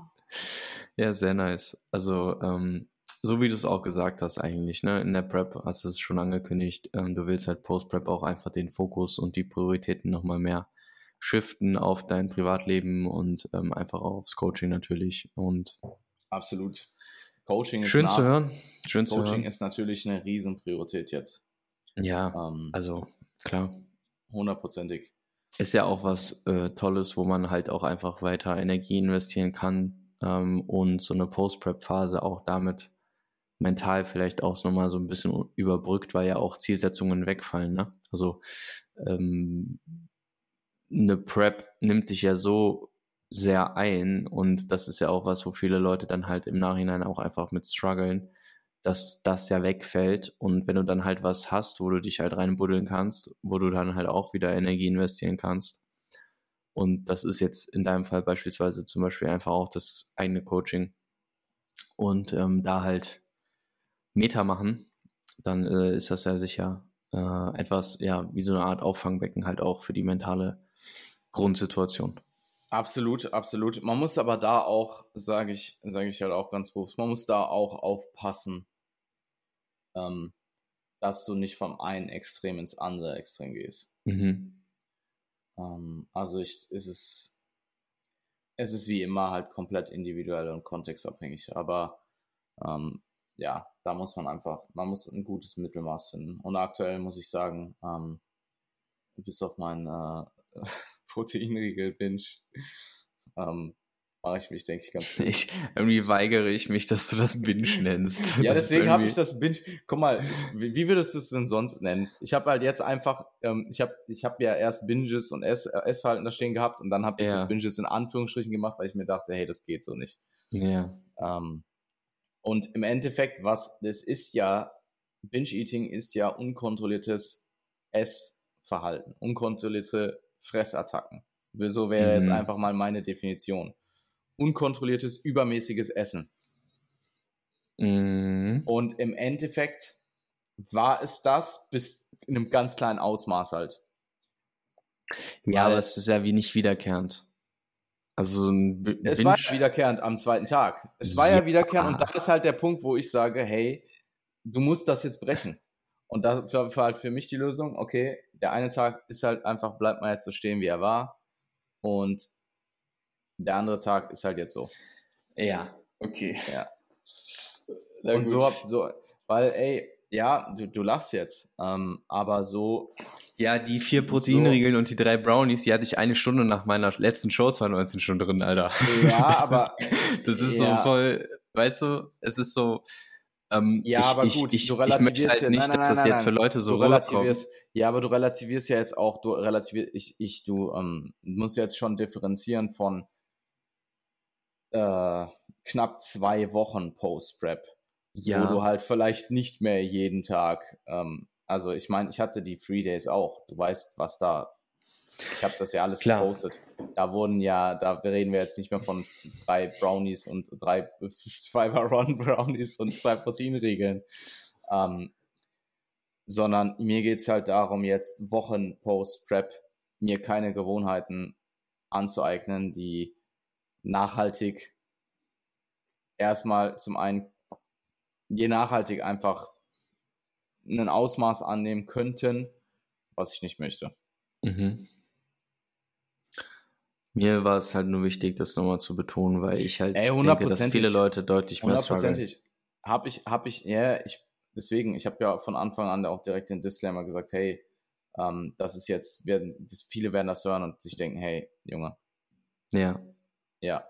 Ja, sehr nice. Also, ähm, so wie du es auch gesagt hast, eigentlich, ne? In der Prep hast du es schon angekündigt, ähm, du willst halt Post-Prep auch einfach den Fokus und die Prioritäten nochmal mehr shiften auf dein Privatleben und ähm, einfach aufs Coaching natürlich. Und absolut. Coaching ist schön nach, zu hören. Schön Coaching zu hören. ist natürlich eine Riesenpriorität jetzt. Ja, ähm, also klar. Hundertprozentig. Ist ja auch was äh, Tolles, wo man halt auch einfach weiter Energie investieren kann ähm, und so eine Post-Prep-Phase auch damit mental vielleicht auch nochmal so ein bisschen überbrückt, weil ja auch Zielsetzungen wegfallen. Ne? Also ähm, eine Prep nimmt dich ja so sehr ein und das ist ja auch was, wo viele Leute dann halt im Nachhinein auch einfach mit strugglen, dass das ja wegfällt und wenn du dann halt was hast, wo du dich halt reinbuddeln kannst, wo du dann halt auch wieder Energie investieren kannst und das ist jetzt in deinem Fall beispielsweise zum Beispiel einfach auch das eigene Coaching und ähm, da halt Meta machen, dann äh, ist das ja sicher äh, etwas, ja, wie so eine Art Auffangbecken halt auch für die mentale Grundsituation. Absolut, absolut. Man muss aber da auch, sage ich, sage ich halt auch ganz bewusst, man muss da auch aufpassen, ähm, dass du nicht vom einen Extrem ins andere Extrem gehst. Mhm. Ähm, also ich, es ist, es ist wie immer halt komplett individuell und kontextabhängig, aber ähm, ja, da muss man einfach, man muss ein gutes Mittelmaß finden. Und aktuell muss ich sagen, ähm, bis auf meinen äh, Proteinriegel-Binge, ähm, mache ich mich, denke ich, ganz gut. Ich, irgendwie weigere ich mich, dass du das Binge nennst. ja, deswegen habe ich das Binge. Guck mal, ich, wie würdest du es denn sonst nennen? Ich habe halt jetzt einfach, ähm, ich habe ich hab ja erst Binges und Ess, äh, Essverhalten da stehen gehabt und dann habe ich ja. das Binges in Anführungsstrichen gemacht, weil ich mir dachte, hey, das geht so nicht. Ja. Ähm, und im Endeffekt, was das ist ja, Binge-Eating ist ja unkontrolliertes Essverhalten, unkontrollierte Fressattacken. So wäre mhm. jetzt einfach mal meine Definition. Unkontrolliertes, übermäßiges Essen. Mhm. Und im Endeffekt war es das bis in einem ganz kleinen Ausmaß halt. Ja, Weil, aber es ist ja wie nicht wiederkehrend. Also es war ja wiederkehrend am zweiten Tag. Es war ja, ja wiederkehrend und da ist halt der Punkt, wo ich sage, hey, du musst das jetzt brechen. Und da war halt für mich die Lösung, okay, der eine Tag ist halt einfach, bleibt mal jetzt so stehen, wie er war. Und der andere Tag ist halt jetzt so. Ja, okay. Ja. Na und so, so, weil, ey, ja, du, du lachst jetzt, ähm, aber so. Ja, die vier Proteinriegeln so, und die drei Brownies, die hatte ich eine Stunde nach meiner letzten Show 19 Stunden drin, Alter. Ja, das aber. Ist, das ist ja. so voll, weißt du, es ist so, ähm, ja, ich, aber gut, ich, ich, ich möchte halt nicht, nein, nein, dass das nein, jetzt für Leute so rüberkommt. Ja, aber du relativierst ja jetzt auch, du relativierst, ich, ich, du ähm, musst jetzt schon differenzieren von äh, knapp zwei Wochen Post-Prep. Ja. Wo du halt vielleicht nicht mehr jeden Tag, ähm, also ich meine, ich hatte die Free Days auch. Du weißt, was da ich habe das ja alles Klar. gepostet. Da wurden ja, da reden wir jetzt nicht mehr von drei Brownies und drei Fiber Run Brownies und zwei Proteinriegeln. Ähm, sondern mir geht es halt darum, jetzt Wochen Post-Prep mir keine Gewohnheiten anzueignen, die nachhaltig erstmal zum einen je nachhaltig einfach ein Ausmaß annehmen könnten, was ich nicht möchte. Mhm. Mir war es halt nur wichtig, das nochmal zu betonen, weil ich halt Ey, denke, dass viele Leute deutlich mehr Hundertprozentig. Habe ich, habe ich, ja, ich, deswegen, ich habe ja von Anfang an auch direkt den Disclaimer gesagt, hey, ähm, das ist jetzt, werden, das, viele werden das hören und sich denken, hey, Junge. Ja. Ja.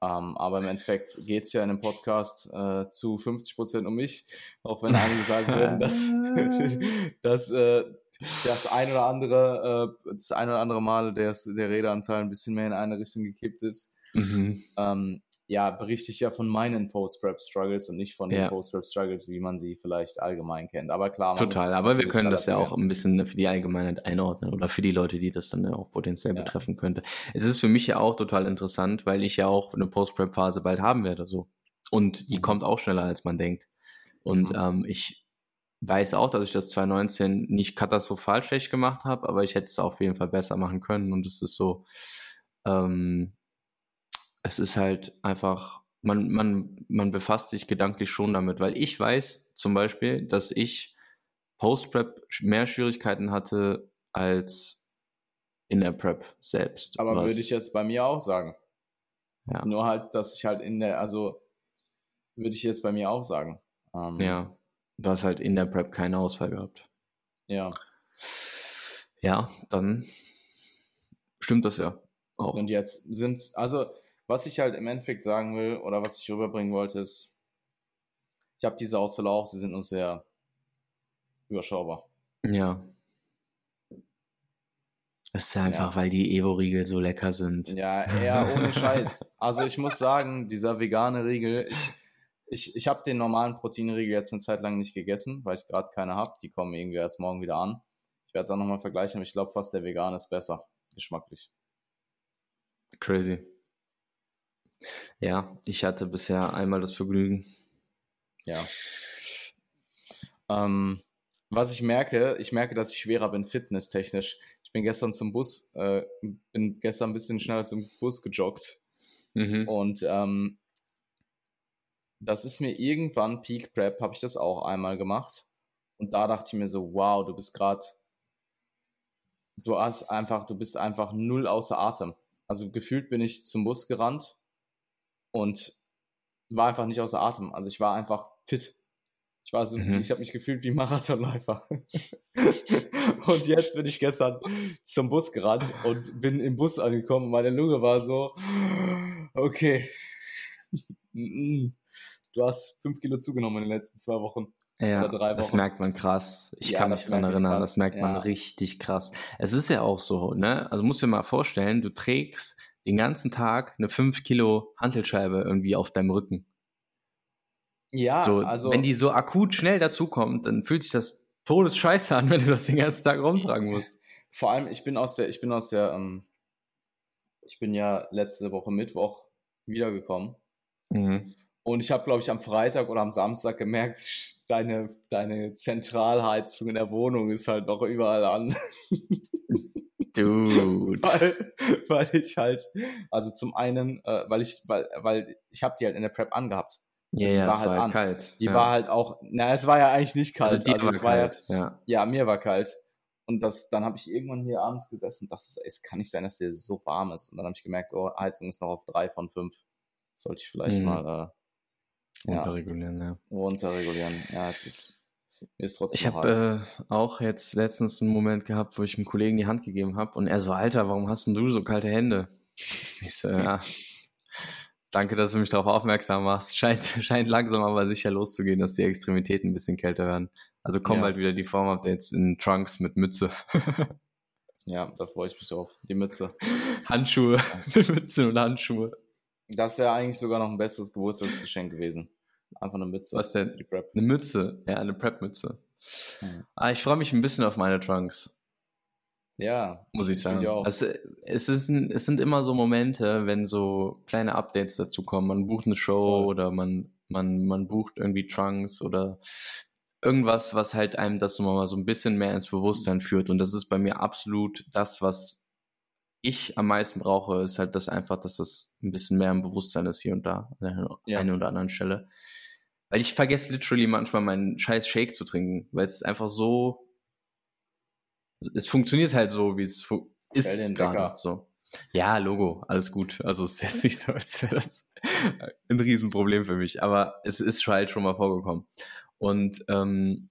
Ähm, aber im Endeffekt geht es ja in dem Podcast äh, zu 50 Prozent um mich, auch wenn einige sagen würden, dass, dass äh, das ein oder andere, äh, das ein oder andere Mal der, der Redeanteil ein bisschen mehr in eine Richtung gekippt ist. Mhm. Ähm, ja, berichte ich ja von meinen Post-Prep-Struggles und nicht von den ja. Post-Prep-Struggles, wie man sie vielleicht allgemein kennt. Aber klar, Total, aber wir können das ja auch ein bisschen für die Allgemeinheit einordnen oder für die Leute, die das dann auch potenziell ja. betreffen könnte. Es ist für mich ja auch total interessant, weil ich ja auch eine Post-Prep-Phase bald haben werde, so. Und die mhm. kommt auch schneller, als man denkt. Und mhm. ähm, ich weiß auch, dass ich das 2019 nicht katastrophal schlecht gemacht habe, aber ich hätte es auf jeden Fall besser machen können. Und es ist so, ähm, es ist halt einfach, man, man, man befasst sich gedanklich schon damit, weil ich weiß zum Beispiel, dass ich Post-Prep mehr Schwierigkeiten hatte als in der Prep selbst. Aber würde ich jetzt bei mir auch sagen. Ja. Nur halt, dass ich halt in der, also würde ich jetzt bei mir auch sagen. Ähm, ja. Du hast halt in der Prep keinen Ausfall gehabt. Ja. Ja, dann stimmt das ja auch. Und jetzt sind, also, was ich halt im Endeffekt sagen will oder was ich rüberbringen wollte, ist, ich habe diese Ausfälle auch, sie sind uns sehr überschaubar. Ja. Es ist einfach, ja. weil die Evo-Riegel so lecker sind. Ja, eher ohne Scheiß. Also ich muss sagen, dieser vegane Riegel, ich, ich, ich habe den normalen Proteinriegel jetzt eine Zeit lang nicht gegessen, weil ich gerade keine habe. Die kommen irgendwie erst morgen wieder an. Ich werde da nochmal vergleichen, aber ich glaube fast der vegan ist besser, geschmacklich. Crazy. Ja, ich hatte bisher einmal das Vergnügen. Ja. Ähm, was ich merke, ich merke, dass ich schwerer bin, fitnesstechnisch. Ich bin gestern zum Bus, äh, bin gestern ein bisschen schneller zum Bus gejoggt. Mhm. Und ähm, das ist mir irgendwann, Peak Prep, habe ich das auch einmal gemacht. Und da dachte ich mir so, wow, du bist gerade, du hast einfach, du bist einfach null außer Atem. Also gefühlt bin ich zum Bus gerannt und war einfach nicht außer Atem. Also ich war einfach fit. Ich war so, mhm. ich habe mich gefühlt wie Marathonläufer. und jetzt bin ich gestern zum Bus gerannt und bin im Bus angekommen. Meine Lunge war so, Okay. du hast fünf Kilo zugenommen in den letzten zwei Wochen. Ja, das merkt man krass. Ich ja, kann mich dran erinnern, das merkt ja. man richtig krass. Es ist ja auch so, ne? Also musst du dir mal vorstellen, du trägst den ganzen Tag eine 5 Kilo Hantelscheibe irgendwie auf deinem Rücken. Ja, so, also. Wenn die so akut schnell dazukommt, dann fühlt sich das todesscheiße an, wenn du das den ganzen Tag rumtragen musst. Vor allem, ich bin aus der, ich bin aus der, ähm, ich bin ja letzte Woche Mittwoch wiedergekommen. Mhm. Und ich habe, glaube ich, am Freitag oder am Samstag gemerkt, deine, deine Zentralheizung in der Wohnung ist halt noch überall an. Dude. weil, weil ich halt, also zum einen, äh, weil ich, weil, weil ich habe die halt in der Prep angehabt. Ja, ja, war es halt war an. kalt. Die ja. war halt auch, na, es war ja eigentlich nicht also kalt. Also, also es war kalt, ja, ja. ja, mir war kalt. Und das, dann habe ich irgendwann hier abends gesessen und dachte, es kann nicht sein, dass hier so warm ist. Und dann habe ich gemerkt, oh, Heizung ist noch auf drei von fünf. Sollte ich vielleicht mhm. mal äh, runterregulieren, ja. Runterregulieren, ja, es ist, mir ist trotzdem Ich habe äh, auch jetzt letztens einen Moment gehabt, wo ich einem Kollegen die Hand gegeben habe und er so, Alter, warum hast denn du so kalte Hände? Ich so, ja, danke, dass du mich darauf aufmerksam machst. Scheint, scheint langsam aber sicher loszugehen, dass die Extremitäten ein bisschen kälter werden. Also kommen ja. halt wieder die Form-Updates in Trunks mit Mütze. ja, da freue ich mich auf. Die Mütze. Handschuhe. Mütze und Handschuhe. Das wäre eigentlich sogar noch ein besseres Geburtstagsgeschenk gewesen. Einfach eine Mütze. Was denn? Eine Mütze. Ja, eine Prep-Mütze. Ah, ich freue mich ein bisschen auf meine Trunks. Ja, muss ich sagen. Ich also, es, ist ein, es sind immer so Momente, wenn so kleine Updates dazu kommen. Man bucht eine Show Voll. oder man, man, man bucht irgendwie Trunks oder irgendwas, was halt einem das nochmal so ein bisschen mehr ins Bewusstsein führt. Und das ist bei mir absolut das, was ich am meisten brauche, ist halt das einfach, dass das ein bisschen mehr im Bewusstsein ist hier und da, an der ja. einen oder anderen Stelle. Weil ich vergesse literally manchmal meinen scheiß Shake zu trinken, weil es einfach so es funktioniert halt so, wie es ist gerade so. Ja, Logo, alles gut. Also es ist jetzt nicht so, als wäre das ein Riesenproblem für mich, aber es ist halt schon mal vorgekommen. Und ähm,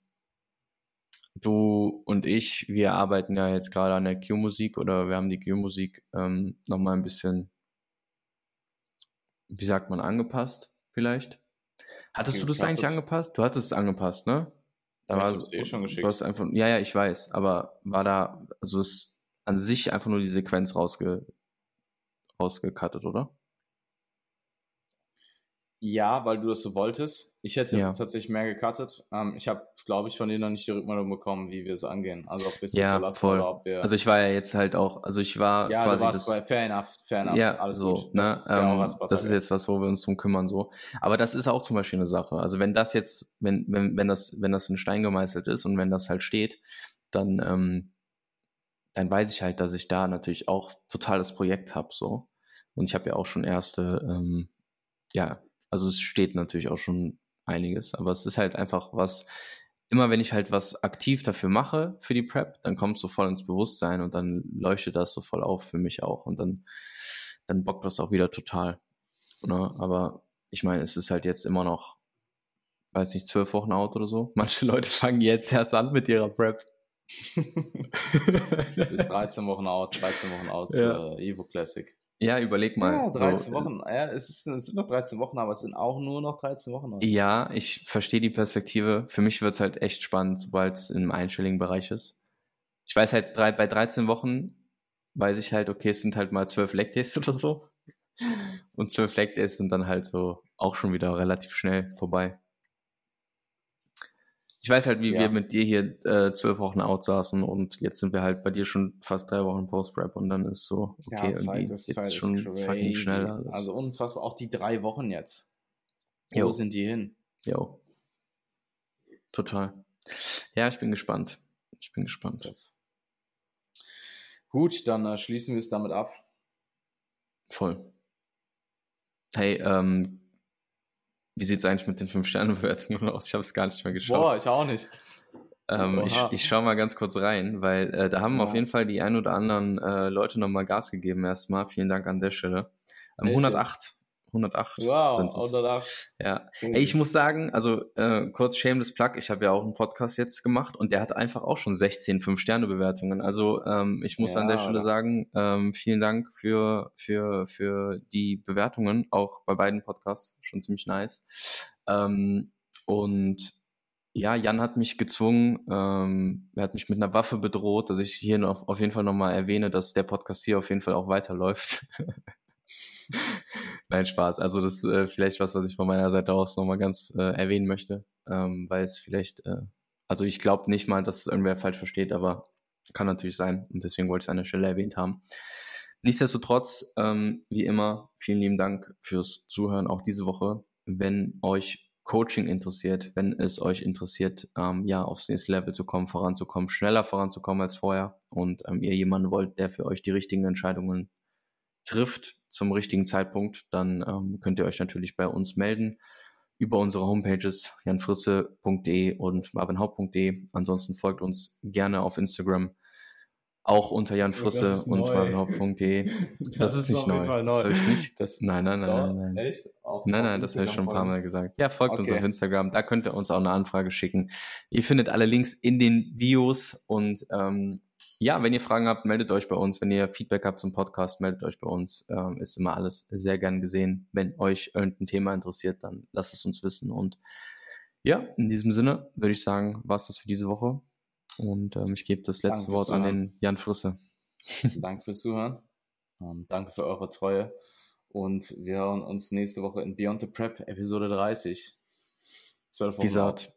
du und ich, wir arbeiten ja jetzt gerade an der Q-Musik oder wir haben die Q-Musik ähm, nochmal ein bisschen, wie sagt man, angepasst vielleicht. Hattest du das eigentlich angepasst? Du hattest es angepasst, ne? Da war es eh schon geschickt. Du hast einfach, ja, ja, ich weiß, aber war da, also ist an sich einfach nur die Sequenz rausge, rausgekattet, oder? Ja, weil du das so wolltest. Ich hätte ja. tatsächlich mehr gecuttet. Ähm, ich habe, glaube ich, von denen noch nicht die Rückmeldung bekommen, wie wir es angehen. Also ob wir es ja, lassen voll. oder ob wir. Also ich war ja jetzt halt auch, also ich war ja, quasi. Ja, du warst das, bei fair enough, fair enough. Ja, alles so, gut. Ne? Das, ist, ja ähm, das ist jetzt was, wo wir uns drum kümmern, so. Aber das ist auch zum Beispiel eine Sache. Also wenn das jetzt, wenn, wenn, wenn das, wenn das in Stein gemeißelt ist und wenn das halt steht, dann, ähm, dann weiß ich halt, dass ich da natürlich auch total das Projekt habe, so. Und ich habe ja auch schon erste, ähm, ja, also es steht natürlich auch schon einiges, aber es ist halt einfach was, immer wenn ich halt was aktiv dafür mache, für die Prep, dann kommt es so voll ins Bewusstsein und dann leuchtet das so voll auf für mich auch und dann, dann bockt das auch wieder total. Ne? Aber ich meine, es ist halt jetzt immer noch, weiß nicht, zwölf Wochen out oder so. Manche Leute fangen jetzt erst an mit ihrer Prep. Bis 13 Wochen out, 13 Wochen out, ja. äh, Evo Classic. Ja, überleg mal. Ja, 13 so, Wochen. Ja, es, ist, es, sind noch 13 Wochen, aber es sind auch nur noch 13 Wochen. Noch. Ja, ich verstehe die Perspektive. Für mich wird es halt echt spannend, sobald es im einstelligen Bereich ist. Ich weiß halt, bei 13 Wochen weiß ich halt, okay, es sind halt mal 12 Leg-Days oder so. Und 12 Leg-Days sind dann halt so auch schon wieder relativ schnell vorbei. Ich weiß halt, wie ja. wir mit dir hier äh, zwölf Wochen out saßen und jetzt sind wir halt bei dir schon fast drei Wochen Post-Rap und dann ist so, okay, ja, Zeit ist, jetzt Zeit schon ist fucking schnell alles. Also unfassbar, auch die drei Wochen jetzt. Wo jo. sind die hin? Jo. Total. Ja, ich bin gespannt. Ich bin gespannt. Das. Gut, dann äh, schließen wir es damit ab. Voll. Hey, ähm, wie sieht es eigentlich mit den 5-Sterne-Bewertungen aus? Ich habe es gar nicht mehr geschaut. Boah, ich auch nicht. Ähm, ich, ich schaue mal ganz kurz rein, weil äh, da haben ja. auf jeden Fall die ein oder anderen äh, Leute nochmal Gas gegeben erstmal. Vielen Dank an der Stelle. Ähm, 108 108 wow, sind es. 108. Ja. Ey, ich muss sagen, also äh, kurz Shameless Plug, ich habe ja auch einen Podcast jetzt gemacht und der hat einfach auch schon 16 5-Sterne-Bewertungen. Also ähm, ich muss ja, an der Stelle oder? sagen, ähm, vielen Dank für, für, für die Bewertungen, auch bei beiden Podcasts, schon ziemlich nice. Ähm, und ja, Jan hat mich gezwungen, ähm, er hat mich mit einer Waffe bedroht, dass ich hier noch, auf jeden Fall nochmal erwähne, dass der Podcast hier auf jeden Fall auch weiterläuft. Nein, Spaß. Also das ist äh, vielleicht was, was ich von meiner Seite aus nochmal ganz äh, erwähnen möchte, ähm, weil es vielleicht, äh, also ich glaube nicht mal, dass irgendwer falsch versteht, aber kann natürlich sein und deswegen wollte ich es an der Stelle erwähnt haben. Nichtsdestotrotz, ähm, wie immer, vielen lieben Dank fürs Zuhören auch diese Woche. Wenn euch Coaching interessiert, wenn es euch interessiert, ähm, ja, aufs nächste Level zu kommen, voranzukommen, schneller voranzukommen als vorher und ähm, ihr jemanden wollt, der für euch die richtigen Entscheidungen trifft zum richtigen Zeitpunkt, dann ähm, könnt ihr euch natürlich bei uns melden über unsere Homepages janfrisse.de und marvinhaupt.de. Ansonsten folgt uns gerne auf Instagram, auch unter Jan Frisse und marvinhaupt.de. Das, das, ist nicht neu. neu. Das ich nicht. Das, nein, nein, nein, nein, nein. Echt? Auf, nein, nein, das habe ich schon ein paar Mal gesagt. Ja, folgt okay. uns auf Instagram. Da könnt ihr uns auch eine Anfrage schicken. Ihr findet alle Links in den Bios und ähm, ja, wenn ihr Fragen habt, meldet euch bei uns. Wenn ihr Feedback habt zum Podcast, meldet euch bei uns. Ähm, ist immer alles sehr gern gesehen. Wenn euch irgendein Thema interessiert, dann lasst es uns wissen. Und ja, in diesem Sinne würde ich sagen, war es das für diese Woche. Und ähm, ich gebe das letzte Wort an den Jan Frisse. Danke fürs Zuhören. Ähm, danke für eure Treue. Und wir hören uns nächste Woche in Beyond the Prep, Episode 30. 12 Uhr. Peace out.